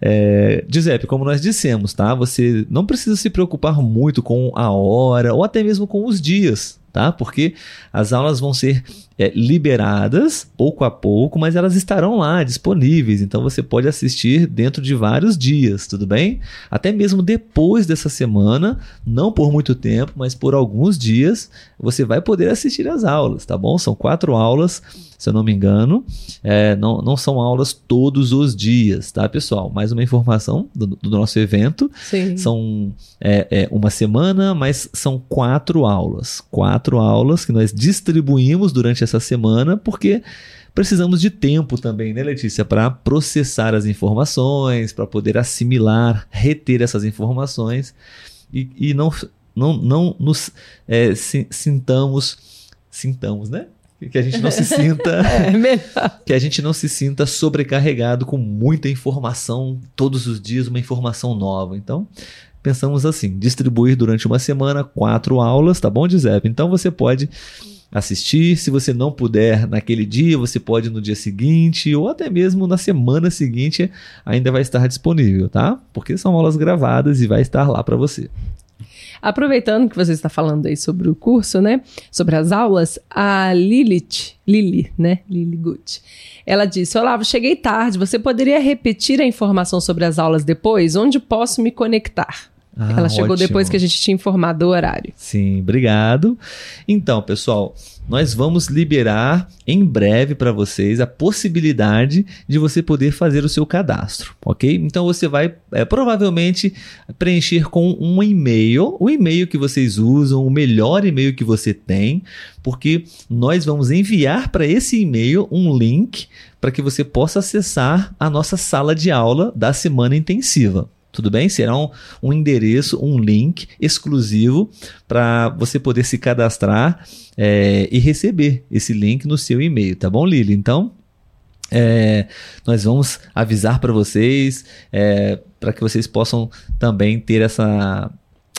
É, Giuseppe, como nós dissemos, tá? Você não precisa se preocupar muito com a hora ou até mesmo com os dias tá? Porque as aulas vão ser é, liberadas pouco a pouco, mas elas estarão lá disponíveis, então você pode assistir dentro de vários dias, tudo bem? Até mesmo depois dessa semana, não por muito tempo, mas por alguns dias, você vai poder assistir as aulas, tá bom? São quatro aulas, se eu não me engano, é, não, não são aulas todos os dias, tá, pessoal? Mais uma informação do, do nosso evento. Sim. São é, é uma semana, mas são quatro aulas. Quatro aulas que nós distribuímos durante essa semana, porque precisamos de tempo também, né, Letícia, para processar as informações, para poder assimilar, reter essas informações e, e não, não, não nos é, sintamos, sintamos, né? que a gente não se sinta é, que a gente não se sinta sobrecarregado com muita informação todos os dias uma informação nova. Então pensamos assim distribuir durante uma semana quatro aulas tá bom Giuseppe? Então você pode assistir se você não puder naquele dia você pode no dia seguinte ou até mesmo na semana seguinte ainda vai estar disponível tá porque são aulas gravadas e vai estar lá para você Aproveitando que você está falando aí sobre o curso, né? Sobre as aulas, a Lilith, Lili, né? Lili Gut. Ela disse: Olavo, cheguei tarde. Você poderia repetir a informação sobre as aulas depois? Onde posso me conectar? Ah, Ela chegou ótimo. depois que a gente tinha informado o horário. Sim, obrigado. Então, pessoal, nós vamos liberar em breve para vocês a possibilidade de você poder fazer o seu cadastro, ok? Então você vai é, provavelmente preencher com um e-mail, o e-mail que vocês usam, o melhor e-mail que você tem, porque nós vamos enviar para esse e-mail um link para que você possa acessar a nossa sala de aula da semana intensiva. Tudo bem? Será um, um endereço, um link exclusivo para você poder se cadastrar é, e receber esse link no seu e-mail, tá bom, Lili? Então, é, nós vamos avisar para vocês, é, para que vocês possam também ter essa.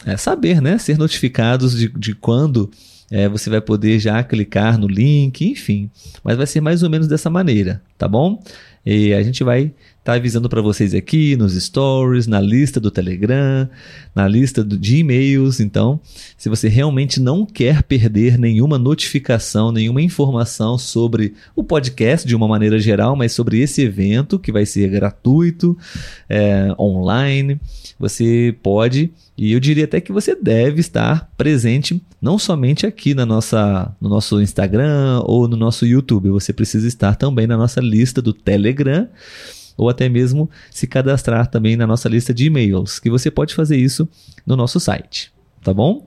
É, saber, né? Ser notificados de, de quando é, você vai poder já clicar no link, enfim. Mas vai ser mais ou menos dessa maneira, tá bom? E a gente vai tá avisando para vocês aqui nos stories, na lista do Telegram, na lista do, de e-mails. Então, se você realmente não quer perder nenhuma notificação, nenhuma informação sobre o podcast de uma maneira geral, mas sobre esse evento que vai ser gratuito, é, online, você pode. E eu diria até que você deve estar presente não somente aqui na nossa, no nosso Instagram ou no nosso YouTube, você precisa estar também na nossa lista do Telegram ou até mesmo se cadastrar também na nossa lista de e-mails, que você pode fazer isso no nosso site, tá bom?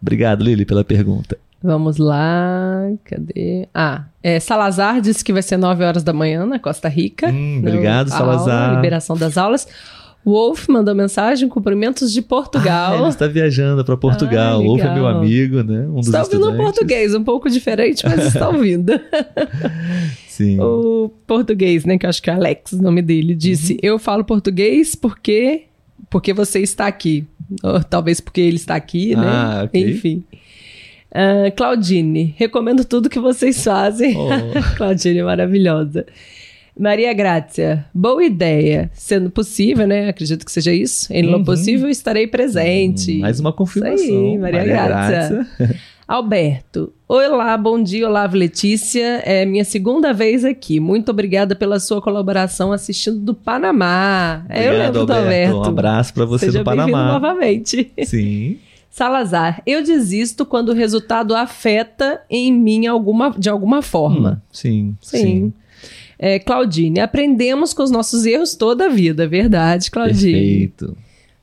Obrigado, Lili, pela pergunta. Vamos lá, cadê? Ah, é, Salazar disse que vai ser 9 horas da manhã na Costa Rica. Hum, obrigado, Salazar. Aula, liberação das aulas. Wolf mandou mensagem, cumprimentos de Portugal. Ah, ele está viajando para Portugal. Ah, Wolf é meu amigo, né? Um dos está ouvindo um português, um pouco diferente, mas está ouvindo. Sim. O português, né? Que eu acho que é Alex, o nome dele, disse: uhum. Eu falo português porque, porque você está aqui. Ou, talvez porque ele está aqui, né? Ah, okay. Enfim. Uh, Claudine, recomendo tudo que vocês fazem. Oh. Claudine, maravilhosa. Maria Grácia, boa ideia. Sendo possível, né? Acredito que seja isso. Em uhum. possível, estarei presente. Hum, mais uma confirmação. Isso aí, Maria, Maria Grácia. Alberto, olá, bom dia, olá, Letícia. É minha segunda vez aqui. Muito obrigada pela sua colaboração assistindo do Panamá. Obrigado, eu lembro Alberto. do Alberto. Um abraço para você Seja do Panamá. novamente. Sim. Salazar, eu desisto quando o resultado afeta em mim alguma, de alguma forma. Hum, sim, sim. sim. É, Claudine, aprendemos com os nossos erros toda a vida, verdade, Claudine? Perfeito.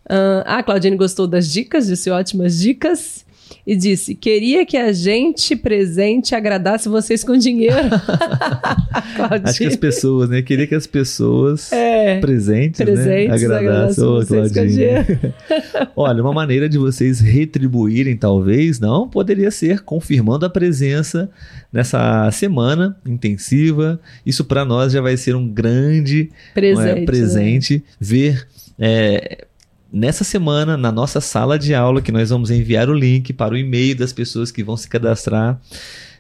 Uh, ah, Claudine gostou das dicas, disse ótimas dicas e disse: Queria que a gente presente agradasse vocês com dinheiro. Acho que as pessoas, né? Queria que as pessoas é, presentes, né, presentes né? agradassem oh, Claudinha. Olha, uma maneira de vocês retribuírem, talvez, não, poderia ser confirmando a presença nessa semana intensiva. Isso para nós já vai ser um grande presente, é, presente né? ver. É, nessa semana, na nossa sala de aula, que nós vamos enviar o link para o e-mail das pessoas que vão se cadastrar.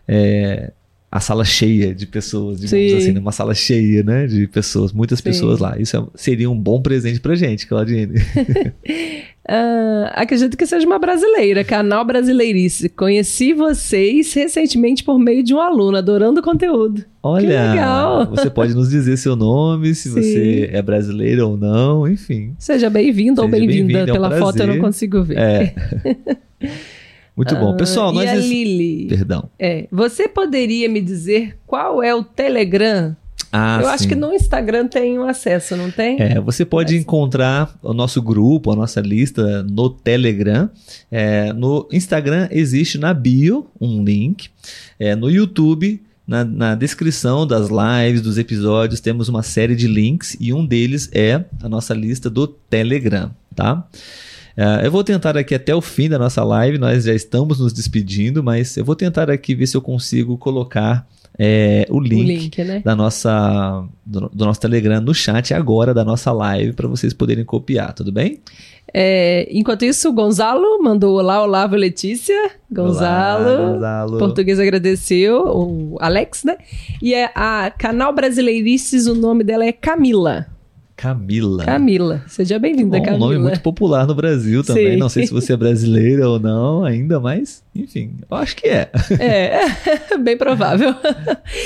É, a sala cheia de pessoas, digamos Sim. assim, né? uma sala cheia, né, de pessoas, muitas Sim. pessoas lá. Isso é, seria um bom presente pra gente, Claudine. uh, acredito que seja uma brasileira, canal Brasileirice. Conheci vocês recentemente por meio de um aluno, adorando o conteúdo. Olha, você pode nos dizer seu nome, se Sim. você é brasileiro ou não, enfim. Seja bem-vindo ou bem-vinda. Bem é um Pela prazer. foto eu não consigo ver. É. Muito bom. Pessoal, uh, nós. E a Lili? Perdão. É. Você poderia me dizer qual é o Telegram? Ah, Eu sim. acho que no Instagram tem um acesso, não tem? É, você pode Mas... encontrar o nosso grupo, a nossa lista no Telegram. É, no Instagram existe na bio um link. É, no YouTube, na, na, descrição das lives, dos episódios, temos uma série de links e um deles é a nossa lista do Telegram, tá? Uh, eu vou tentar aqui até o fim da nossa live, nós já estamos nos despedindo, mas eu vou tentar aqui ver se eu consigo colocar é, o link, o link né? da nossa, do, do, nosso Telegram no chat agora da nossa live para vocês poderem copiar, tudo bem? É, enquanto isso, o Gonzalo mandou olá, Olavo Letícia. Gonzalo, olá, Gonzalo. Português agradeceu, o Alex, né? E é a canal Brasileirices, o nome dela é Camila. Camila. Camila. Seja bem-vinda, Camila. Um nome muito popular no Brasil também. Sim. Não sei se você é brasileira ou não ainda, mas enfim, eu acho que é. É, bem provável.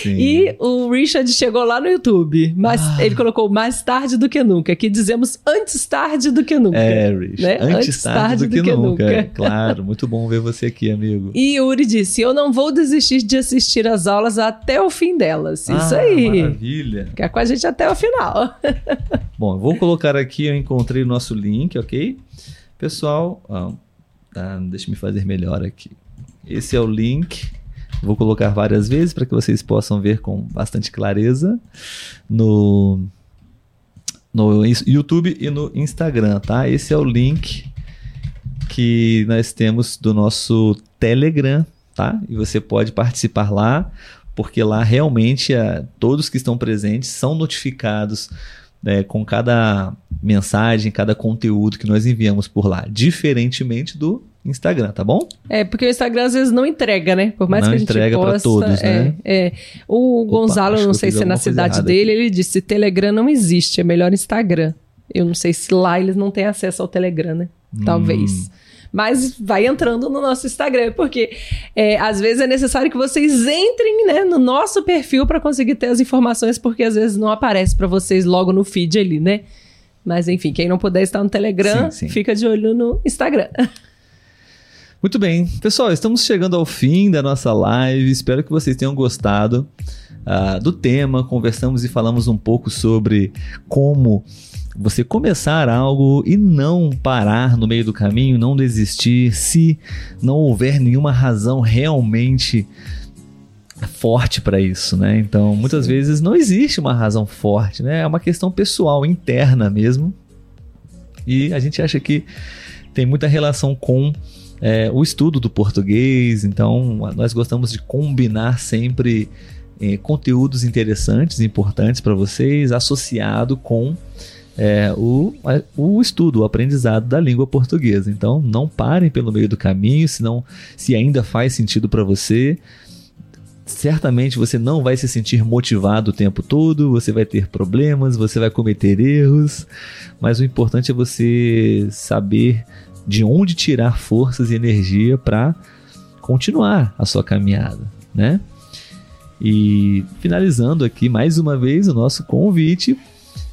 Sim. E o Richard chegou lá no YouTube, mas ah. ele colocou mais tarde do que nunca. Aqui dizemos antes tarde do que nunca. É, Richard. Né? Antes, antes tarde, tarde, do, do que, que, nunca. nunca. claro, muito bom ver você aqui, amigo. E Yuri disse: Eu não vou desistir de assistir as aulas até o fim delas. Isso ah, aí. Maravilha. Ficar com a gente até o final. Bom, eu vou colocar aqui, eu encontrei o nosso link, ok? Pessoal, ah, tá, deixa me fazer melhor aqui. Esse é o link. Vou colocar várias vezes para que vocês possam ver com bastante clareza no, no YouTube e no Instagram, tá? Esse é o link que nós temos do nosso Telegram, tá? E você pode participar lá, porque lá realmente a, todos que estão presentes são notificados é, com cada mensagem, cada conteúdo que nós enviamos por lá, diferentemente do Instagram, tá bom? É, porque o Instagram às vezes não entrega, né? Por mais não que a gente entrega para todos, né? É, é. O Opa, Gonzalo, não sei se é na cidade dele, aqui. ele disse: Telegram não existe, é melhor Instagram. Eu não sei se lá eles não têm acesso ao Telegram, né? Talvez. Hum. Mas vai entrando no nosso Instagram, porque é, às vezes é necessário que vocês entrem né, no nosso perfil para conseguir ter as informações, porque às vezes não aparece para vocês logo no feed ali, né? Mas enfim, quem não puder estar no Telegram, sim, sim. fica de olho no Instagram. Muito bem, pessoal, estamos chegando ao fim da nossa live. Espero que vocês tenham gostado uh, do tema. Conversamos e falamos um pouco sobre como você começar algo e não parar no meio do caminho, não desistir, se não houver nenhuma razão realmente forte para isso, né? Então, muitas Sim. vezes não existe uma razão forte, né? É uma questão pessoal, interna mesmo. E a gente acha que tem muita relação com é, o estudo do português. Então, nós gostamos de combinar sempre é, conteúdos interessantes, importantes para vocês, associado com é, o, o estudo, o aprendizado da língua portuguesa. Então, não parem pelo meio do caminho, senão, se ainda faz sentido para você, certamente você não vai se sentir motivado o tempo todo, você vai ter problemas, você vai cometer erros, mas o importante é você saber de onde tirar forças e energia para continuar a sua caminhada, né? E finalizando aqui mais uma vez o nosso convite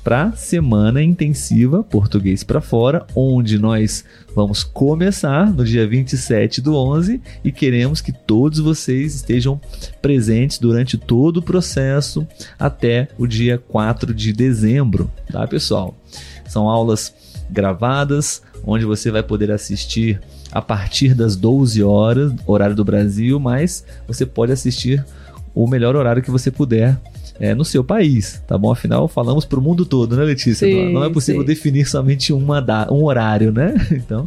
para semana intensiva Português para Fora, onde nós vamos começar no dia 27 do 11 e queremos que todos vocês estejam presentes durante todo o processo até o dia 4 de dezembro, tá, pessoal? São aulas gravadas, onde você vai poder assistir a partir das 12 horas, horário do Brasil, mas você pode assistir o melhor horário que você puder é, no seu país, tá bom? Afinal, falamos para o mundo todo, né, Letícia? Sim, não, é possível sim. definir somente uma da, um horário, né? Então,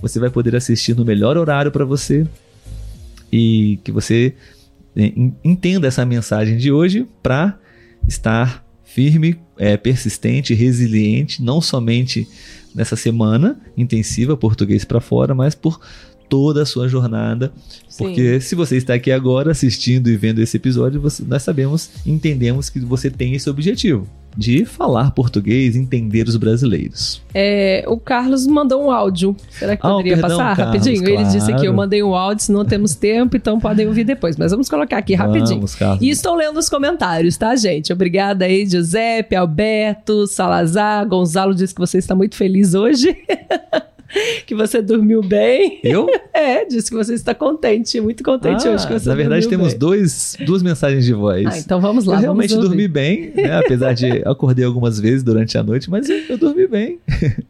você vai poder assistir no melhor horário para você e que você é, en- entenda essa mensagem de hoje para estar firme, é, persistente, resiliente, não somente nessa semana intensiva português para fora, mas por toda a sua jornada, Sim. porque se você está aqui agora assistindo e vendo esse episódio, você- nós sabemos, entendemos que você tem esse objetivo de falar português, entender os brasileiros. É, o Carlos mandou um áudio. Será que Ah, poderia perdão, passar Carlos, rapidinho? Ele disse claro. que eu mandei um áudio, se não temos tempo, então podem ouvir depois. Mas vamos colocar aqui rapidinho. Vamos. E estou lendo os comentários, tá, gente? Obrigada aí, Giuseppe, Alberto, Salazar. Gonzalo disse que você está muito feliz hoje. que você dormiu bem. Eu? É, disse que você está contente, muito contente Ah, hoje que você na verdade, temos bem. dois, duas mensagens de voz. Ah, então vamos lá, eu realmente dormi bem, né? apesar de acordei algumas vezes durante a noite, mas eu, eu dormi bem.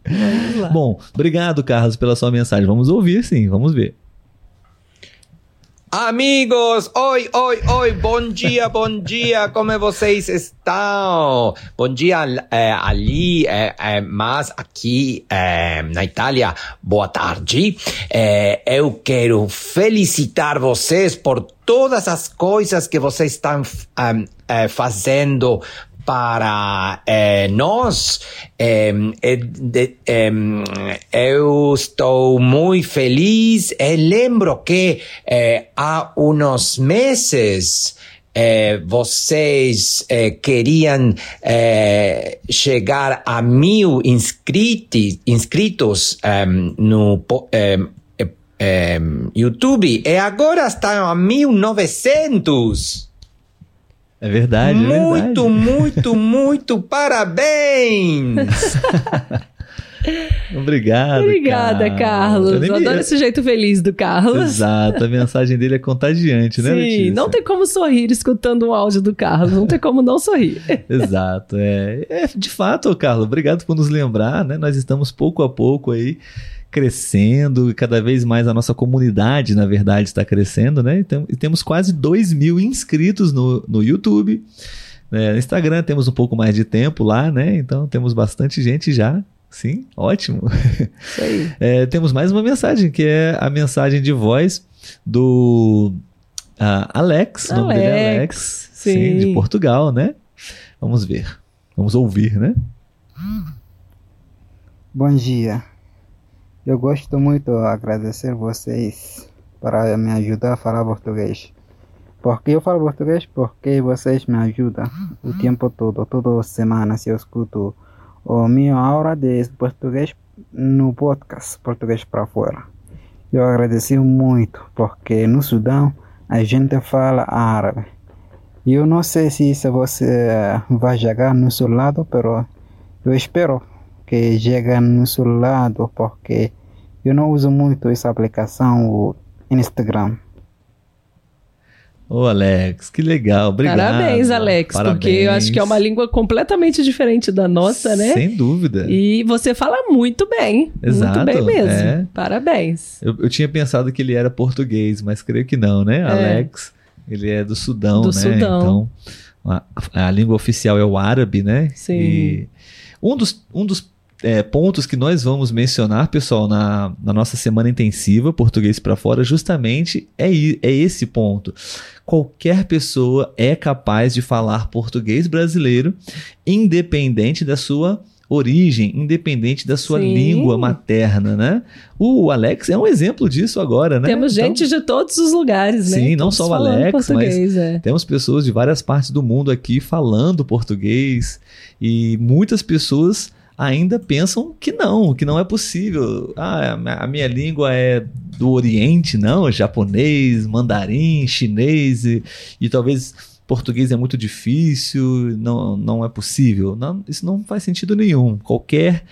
Vamos lá. Bom, obrigado, Carlos, pela sua mensagem. Vamos ouvir, sim, vamos ver. Amigos, oi, oi, oi, bom dia, bom dia, como vocês estão? Bom dia eh, ali, eh, eh, mas aqui eh, na Itália, boa tarde. Eu quero felicitar vocês por todas as coisas que vocês estão eh, fazendo para eh, nós. Eh, eu estou muito feliz e lembro que eh, há uns meses eh, vocês eh, queriam eh, chegar a mil inscritos, inscritos em, no eh, em, YouTube e agora estão a 1900. É verdade, é Muito, verdade. muito, muito parabéns! Obrigado, Obrigada, Carlos. Eu nem Eu me- adoro esse jeito feliz do Carlos. Exato, a mensagem dele é contagiante, né, Sim, Letícia? não tem como sorrir escutando um áudio do Carlos, não tem como não sorrir. Exato, é. É, De fato, Carlos, obrigado por nos lembrar, né? Nós estamos pouco a pouco aí crescendo e cada vez mais a nossa comunidade, na verdade, está crescendo, né? Então, e temos quase 2 mil inscritos no, no YouTube. né? No Instagram temos um pouco mais de tempo lá, né? Então temos bastante gente já. Sim, ótimo. Isso aí. É, temos mais uma mensagem, que é a mensagem de voz do ah, Alex, o nome dele é Alex, sim. de Portugal, né? Vamos ver, vamos ouvir, né? Bom dia. Eu gosto muito de agradecer vocês para me ajudar a falar português. Porque eu falo português porque vocês me ajudam o tempo todo, toda semana se eu escuto a minha aula de português no podcast Português para Fora. Eu agradeci muito porque no Sudão a gente fala árabe. Eu não sei se você vai chegar no seu lado, pero eu espero que chegue no seu lado porque eu não uso muito essa aplicação, o Instagram. Ô, Alex, que legal, obrigado. Parabéns, Alex, porque eu acho que é uma Parabéns. língua completamente diferente da nossa, né? Sem dúvida. E você fala muito bem. Exato, muito bem mesmo. é. Parabéns. Eu, eu tinha pensado que ele era português, mas creio que não, né? Alex, ele é do Sudão, Do né? Sudão. Então, a, a língua oficial é o árabe, né? Sim. E um dos, um dos é, pontos que nós vamos mencionar, pessoal, na, na nossa semana intensiva, Português para Fora, justamente é, é esse ponto. Qualquer pessoa é capaz de falar português brasileiro, independente da sua origem, independente da sua Sim. língua materna, né? O Alex é um exemplo disso agora, né? Temos Então, gente de todos os lugares, né? Sim, não Todos só o Alex, português, é. Temos pessoas de várias partes do mundo aqui falando português e muitas pessoas ainda pensam que não, que não é possível. Ah, a minha- língua é do Oriente, não, japonês, mandarim, chinês e, e talvez português é muito difícil, não, não é possível. Não, isso não faz sentido nenhum. Qualquer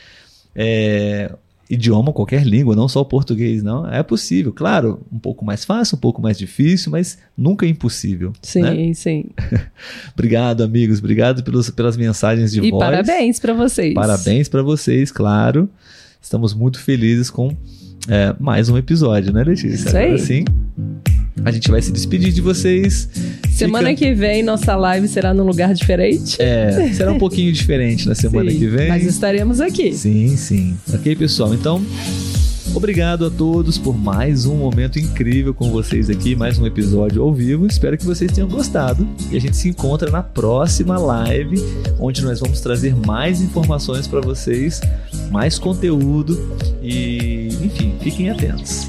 é, idioma, qualquer língua, não só o português, não, é possível. Claro, um pouco mais fácil, um pouco mais difícil, mas nunca é impossível. Sim, né? sim. Obrigado, amigos. Obrigado pelos, pelas mensagens de E voz. parabéns pra vocês. Parabéns para vocês, claro. Estamos muito felizes com é, mais um episódio, né, Letícia? Isso aí. Agora sim, a gente vai se despedir de vocês. Semana Fica- que vem, nossa live será num lugar diferente. É, será um pouquinho diferente na semana Sim, que vem. Mas estaremos aqui. Sim, sim. Ok, pessoal? Então, obrigado a todos por mais um momento incrível com vocês aqui, mais um episódio ao vivo. Espero que vocês tenham gostado e a gente se encontra na próxima live, onde nós vamos trazer mais informações para vocês, mais conteúdo e, enfim, fiquem atentos.